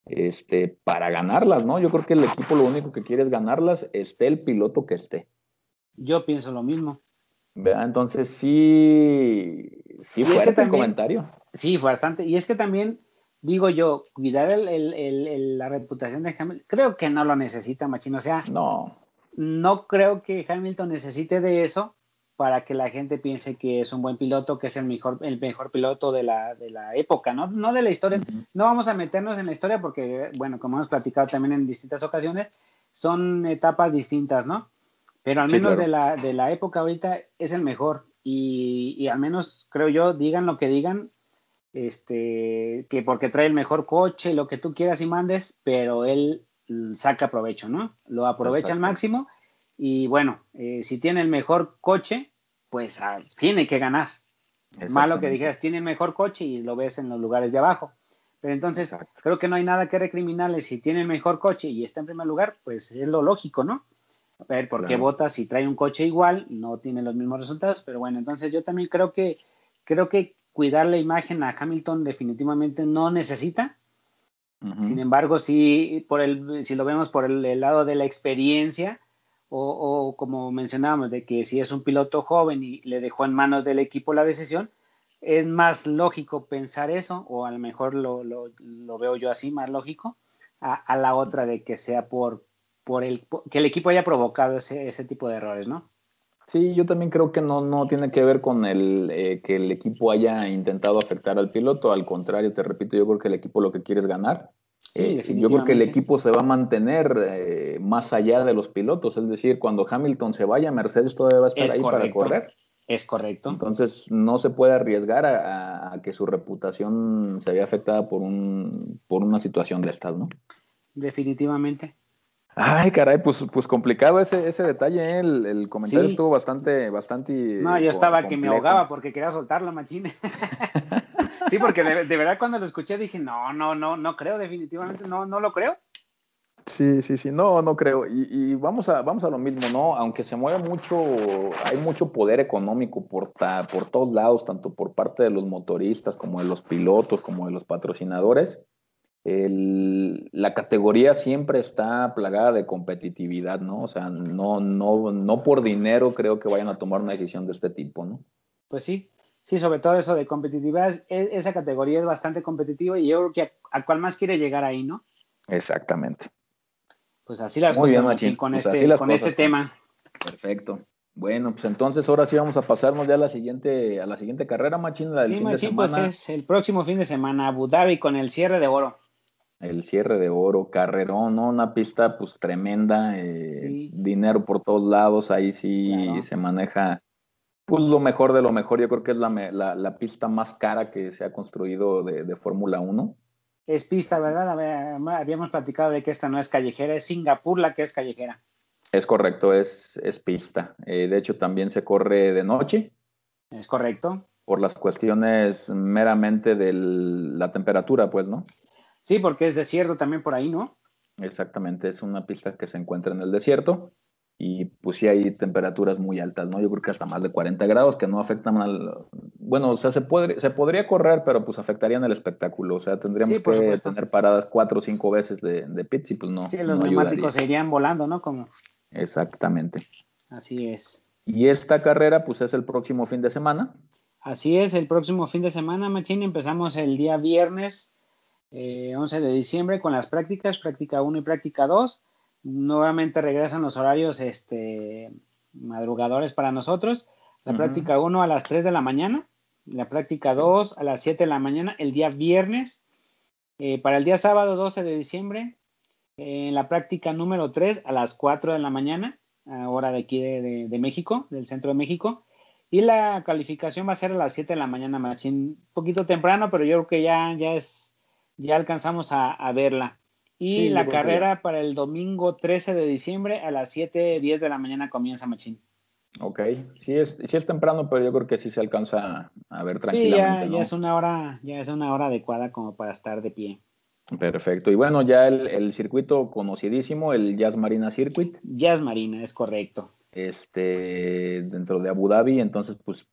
este, para ganarlas, ¿no? Yo creo que el equipo lo único que quiere es ganarlas, esté el piloto que esté. Yo pienso lo mismo. Entonces sí, sí fue este comentario. Sí, fue bastante. Y es que también digo yo, cuidar la reputación de Hamilton, creo que no lo necesita Machino, o sea, no. no creo que Hamilton necesite de eso para que la gente piense que es un buen piloto, que es el mejor, el mejor piloto de la, de la época, ¿no? No de la historia, no vamos a meternos en la historia porque, bueno, como hemos platicado también en distintas ocasiones, son etapas distintas, ¿no? Pero al menos de, la, de la época ahorita es el mejor y, y al menos creo yo, digan lo que digan, este, que porque trae el mejor coche, lo que tú quieras y mandes, pero él saca provecho, ¿no? Lo aprovecha al máximo y bueno, eh, si tiene el mejor coche, pues ah, tiene que ganar. Malo que dijeras, tiene el mejor coche y lo ves en los lugares de abajo. Pero entonces, creo que no hay nada que recriminarle. Si tiene el mejor coche y está en primer lugar, pues es lo lógico, ¿no? A ver, ¿por qué vota si trae un coche igual? No tiene los mismos resultados, pero bueno, entonces yo también creo que, creo que cuidar la imagen a Hamilton definitivamente no necesita. Sin embargo, si, por el, si lo vemos por el, lado de la experiencia, o, como mencionábamos, de que si es un piloto joven y le dejó en manos del equipo la decisión, es más lógico pensar eso, o a lo mejor lo, veo yo así, más lógico, a, la otra de que sea por, por el que el equipo haya provocado ese, ese tipo de errores, ¿no? Sí, yo también creo que no, no tiene que ver con el eh, que el equipo haya intentado afectar al piloto. Al contrario, te repito, yo creo que el equipo lo que quiere es ganar. Eh, yo creo que el equipo se va a mantener eh, más allá de los pilotos. Es decir, cuando Hamilton se vaya, Mercedes todavía va a estar ahí para correr. Es correcto. Entonces no se puede arriesgar a, que su reputación se vea afectada por, un, por una situación de estas, ¿no? Definitivamente. Ay, caray, pues, pues complicado ese, ese detalle, ¿eh? el, comentario estuvo bastante, bastante. No, yo estaba que me ahogaba porque quería soltarlo, machine. sí, porque de, verdad cuando lo escuché dije, no, no, no, no creo, definitivamente, no, no lo creo. Sí, sí, sí, no, no creo. Y, y, vamos, a, vamos a lo mismo, ¿no? Aunque se mueve mucho, hay mucho poder económico por, por todos lados, tanto por parte de los motoristas como de los pilotos, como de los patrocinadores la categoría siempre está plagada de competitividad, ¿no? O sea, no, no, no por dinero creo que vayan a tomar una decisión de este tipo, ¿no? Pues sí, sí, sobre todo eso de competitividad, esa categoría es bastante competitiva y yo creo que a, cual más quiere llegar ahí, ¿no? Exactamente. Pues así las cosas, con, pues este, con este tema. Perfecto. Bueno, pues entonces ahora sí vamos a pasarnos ya a la siguiente, a la siguiente carrera, Machín, la del sí, Machín, pues es el próximo fin de semana, Abu Dhabi con el cierre de oro. El cierre de oro, carrerón, ¿no? Una pista pues tremenda, eh, dinero por todos lados, ahí sí se maneja pues lo mejor de lo mejor, yo creo que es la, la, pista más cara que se ha construido de, de Fórmula 1. Es pista, ¿verdad? Habíamos platicado de que esta no es callejera, es Singapur la que es callejera. Es correcto, es, es pista. Eh, de hecho, también se corre de noche. Es correcto. Por las cuestiones meramente de la temperatura, pues, ¿no? Sí, porque es desierto también por ahí, ¿no? Exactamente, es una pista que se encuentra en el desierto y pues sí hay temperaturas muy altas, ¿no? Yo creo que hasta más de 40 grados que no afectan al... Bueno, o sea, se, puede, se podría correr, pero pues afectarían el espectáculo, o sea, tendríamos que tener paradas cuatro o cinco veces de, de pits y pues no. Sí, los neumáticos se irían volando, ¿no? Como... Exactamente. Así es. Y esta carrera pues es el próximo fin de semana. Así es, el próximo fin de semana, Machín, empezamos el día viernes 11 eh, de diciembre con las prácticas, práctica 1 y práctica 2 nuevamente regresan los horarios este, madrugadores para nosotros. La práctica 1 a las 3 de la mañana, la práctica 2 a las 7 de la mañana, el día viernes. Eh, para el día sábado 12 de diciembre, en la práctica número 3 a las 4 de la mañana, hora de aquí de, México, del centro de México. Y la calificación va a ser a las 7 de la mañana, un poquito temprano, pero yo creo que ya, ya es, ya alcanzamos a verla. Y la carrera para el domingo 13 de diciembre a las 7:10 de la mañana comienza Machín. Ok, sí es, sí es temprano, pero yo creo que sí se alcanza a ver tranquilamente. Sí, ya, es una hora, ya es una hora adecuada como para estar de pie. Perfecto. Y bueno, ya el, circuito conocidísimo, el Jazz Marina Circuit. Jazz Marina, es correcto. Este, dentro de Abu Dhabi, entonces, pues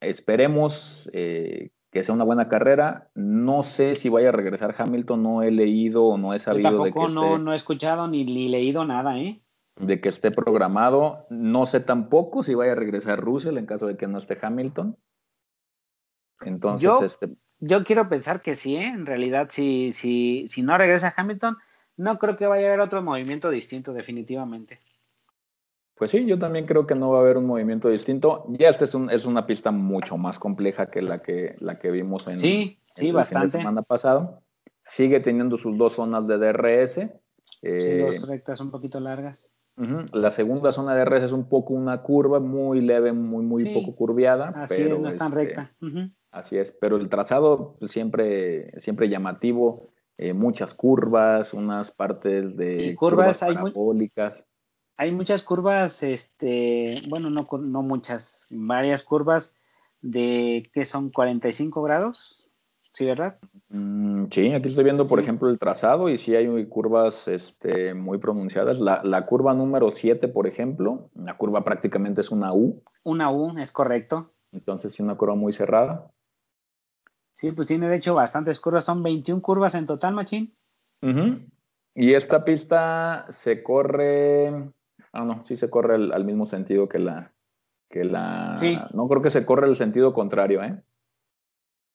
esperemos eh, que sea una buena carrera. No sé si vaya a regresar Hamilton, no he leído o no he sabido de que no, no he escuchado ni, leído nada, ¿eh? De que esté programado. No sé tampoco si vaya a regresar Russell en caso de que no esté Hamilton. Entonces, yo, este... yo quiero pensar que sí, ¿eh? En realidad, si, si, si no regresa Hamilton, no creo que vaya a haber otro movimiento distinto, definitivamente. Pues sí, yo también creo que no va a haber un movimiento distinto. Ya esta es, un, es una pista mucho más compleja que la que, la que vimos en, sí, sí, bastante. la semana pasada. Sigue teniendo sus dos zonas de DRS. sí, dos eh, rectas un poquito largas. La segunda zona de DRS es un poco una curva muy leve, muy, muy poco curviada. Así es, no es tan este, recta. Así es, pero el trazado siempre, siempre llamativo. Eh, muchas curvas, unas partes de curvas, parabólicas hay muchas curvas, este, bueno, no, no muchas, varias curvas de que son 45 grados, ¿sí, verdad? Mm, sí, aquí estoy viendo, por ejemplo, el trazado y sí hay curvas este, muy pronunciadas. La, la curva número 7, por ejemplo, la curva prácticamente es una U. Una U, es correcto. Entonces, sí, una curva muy cerrada. Sí, pues tiene de hecho bastantes curvas, son 21 curvas en total, Machín. Y esta pista se corre Ah, no, sí se corre al mismo sentido que la, que la. Sí. No creo que se corre el sentido contrario, ¿eh?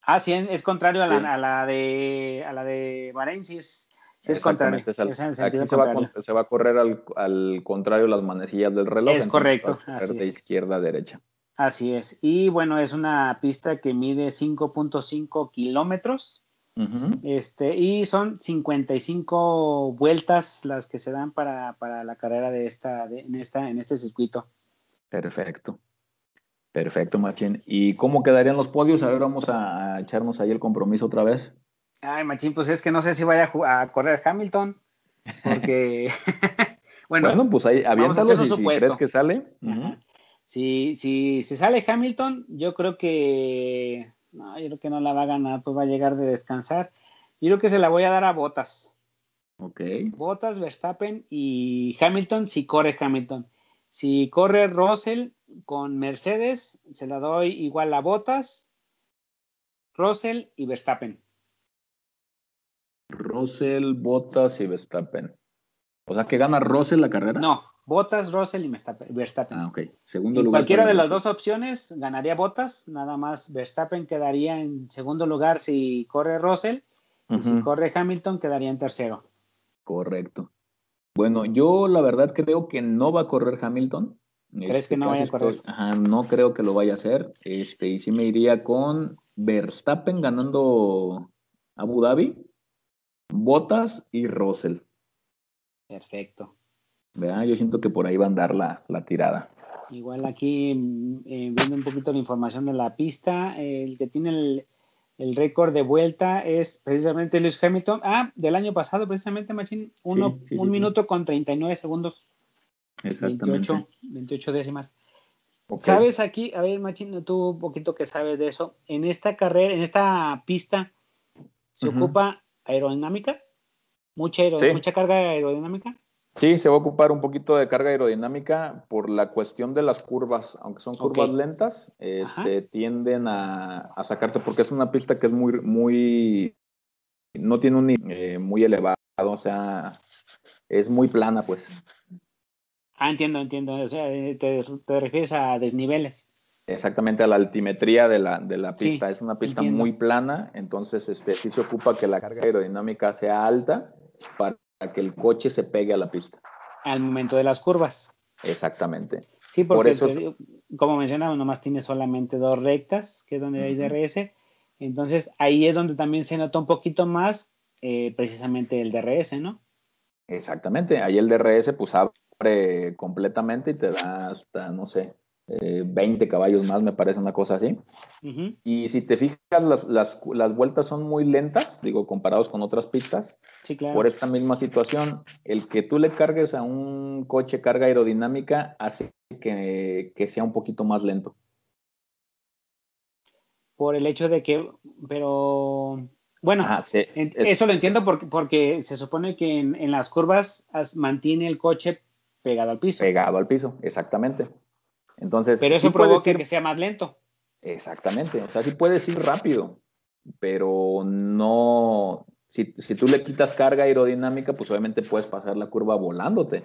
Ah, sí, es contrario a la, a la de a la de Bahrein, sí es, sí es contrario. Es aquí se va, se va, a correr al, al, contrario las manecillas del reloj. Es correcto. Así de izquierda a derecha. Así es. Y bueno, es una pista que mide 5.5 kilómetros este, y son 55 vueltas las que se dan para, la carrera de esta, en esta, en este circuito. Perfecto. Perfecto, Machín. ¿Y cómo quedarían los podios? A ver, vamos a, echarnos ahí el compromiso otra vez. Ay, Machín, pues es que no sé si vaya a, correr Hamilton, porque bueno, pues ahí aviéntalo si, si, crees que sale. si, si, si sale Hamilton, yo creo que no, yo creo que no la va a ganar, pues va a llegar de descansar. Yo creo que se la voy a dar a Botas. Ok. Botas, Verstappen y Hamilton si corre Hamilton. Si corre Russell con Mercedes, se la doy igual a Botas, Russell y Verstappen. Russell, Botas y Verstappen. O sea, que gana Russell la carrera. No, Botas, Russell y Verstappen. Ah, ok. Segundo lugar. Cualquiera de las dos opciones ganaría Botas, nada más Verstappen quedaría en segundo lugar si corre Russell y si corre Hamilton quedaría en tercero. Correcto. Bueno, yo la verdad creo que no va a correr Hamilton. ¿Crees este que no vaya a correr? ajá, no creo que lo vaya a hacer. Este, y sí me iría con Verstappen ganando Abu Dhabi Botas y Russell. Perfecto. ¿Verdad? Yo siento que por ahí va a andar la, la tirada. Igual aquí, mm, eh, viendo un poquito la información de la pista, el que tiene el, el récord de vuelta es precisamente Lewis Hamilton. Ah, del año pasado, precisamente, Machín. Uno, Sí, sí, un sí, minuto con 39 segundos. Exactamente. 28, 28 décimas. Ok. ¿Sabes aquí? A ver, Machín, tú un poquito que sabes de eso. En esta carrera, en esta pista, ¿se Ujú. ocupa aerodinámica? ¿Mucha, aero- Sí. mucha carga aerodinámica? Sí, se va a ocupar un poquito de carga aerodinámica por la cuestión de las curvas, aunque son curvas lentas, este, tienden a, a sacarte porque es una pista que es muy, muy, no tiene un nivel eh, muy elevado, o sea, es muy plana, pues. Ah, entiendo, entiendo. O sea, eh, te, te refieres a desniveles. Exactamente a la altimetría de la, de la Sí, pista. es una pista entiendo. muy plana, entonces este, sí se ocupa que la carga aerodinámica sea alta para que el coche se pegue a la pista. al momento de las curvas. Exactamente. Sí, porque Por eso te digo, como mencionaba, nomás tiene solamente dos rectas, que es donde hay Ujú. DRS. Entonces ahí es donde también se nota un poquito más eh, precisamente el DRS, ¿no? Exactamente, ahí el DRS pues abre completamente y te da hasta, no sé, eh, 20 caballos más, me parece una cosa así. Y si te fijas, las, las, las vueltas son muy lentas, digo, comparados con otras pistas, Sí, claro. por esta misma situación. El que tú le cargues a un coche carga aerodinámica hace que, que sea un poquito más lento. Por el hecho de que, pero bueno, Ajá, eso lo entiendo porque, porque se supone que en, en las curvas as- mantiene el coche pegado al piso. pegado al piso, exactamente. Entonces, pero eso sí provoca ir- que sea más lento. Exactamente, o sea, sí puedes ir rápido, pero no, si, si tú le quitas carga aerodinámica, pues obviamente puedes pasar la curva volándote.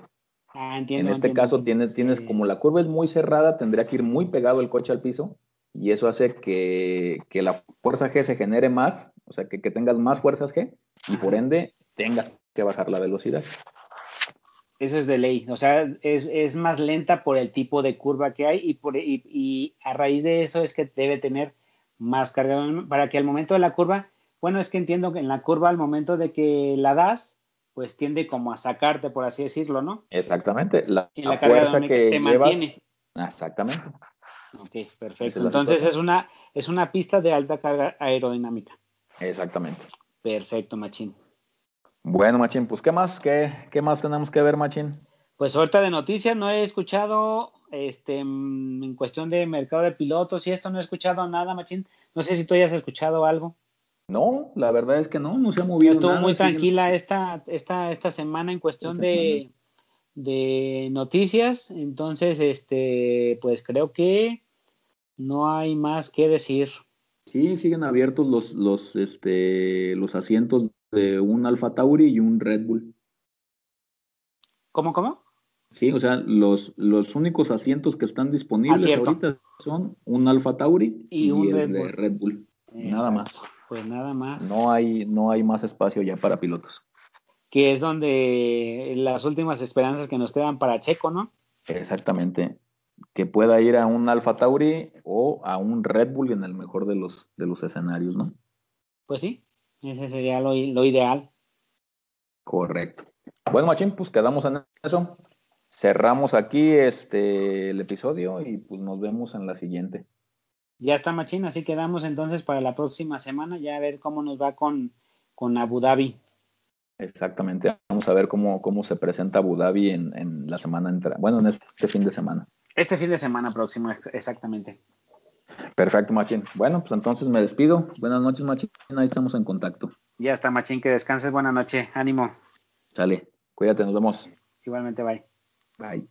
Ah, entiendo. en este entiendo, caso tienes, tienes, Eh, como la curva es muy cerrada, tendría que ir muy pegado el coche al piso y eso hace que, que la fuerza G se genere más, o sea, que, que tengas más fuerzas G y por ende tengas que bajar la velocidad. Eso es de ley, o sea, es, es más lenta por el tipo de curva que hay y, por, y, y a raíz de eso es que debe tener más carga para que al momento de la curva, bueno, es que entiendo que en la curva al momento de que la das, pues tiende como a sacarte, por así decirlo, ¿no? Exactamente, la, Y la, la carga fuerza que te llevas, mantiene. exactamente, Ok, perfecto. es Entonces es una, es una pista de alta carga aerodinámica. exactamente. Perfecto, Machín. Bueno, Machín, pues ¿qué más? ¿Qué, qué más tenemos que ver, Machín? Pues ahorita de noticias no he escuchado, este, en cuestión de mercado de pilotos y esto no he escuchado nada, Machín. No sé si tú hayas escuchado algo. No, la verdad es que no, no se ha movido. Estuvo nada, muy tranquila esta, esta, esta semana en cuestión de, de noticias. Entonces, este, pues creo que no hay más que decir. Sí, siguen abiertos los, los, este, los asientos de un Alfa Tauri y un Red Bull. ¿Cómo, cómo? Sí, o sea, los, los únicos asientos que están disponibles Ah, cierto. ahorita son un Alfa Tauri Y y, un el Red de Bull. Red Bull. Nada Exacto. más. Pues nada más. No hay, no hay más espacio ya para pilotos. Que es donde las últimas esperanzas que nos quedan para Checo, ¿no? Exactamente. Que pueda ir a un Alfa Tauri o a un Red Bull en el mejor de los, de los escenarios, ¿no? Pues sí, ese sería lo, lo ideal. Correcto. Bueno, Machín, pues quedamos en eso. Cerramos aquí este el episodio y pues nos vemos en la siguiente. Ya está, Machín, así quedamos entonces para la próxima semana, ya a ver cómo nos va con, con Abu Dhabi. Exactamente. Vamos a ver cómo, cómo se presenta Abu Dhabi en, en la semana entrante. Bueno, en este fin de semana. Este fin de semana próximo, ex- exactamente. Perfecto, Machín. Bueno, pues entonces me despido. Buenas noches, Machín. Ahí estamos en contacto. Ya está, Machín, que descanses, buena noche, ánimo. Sale. Cuídate, nos vemos. Igualmente, bye. Bye.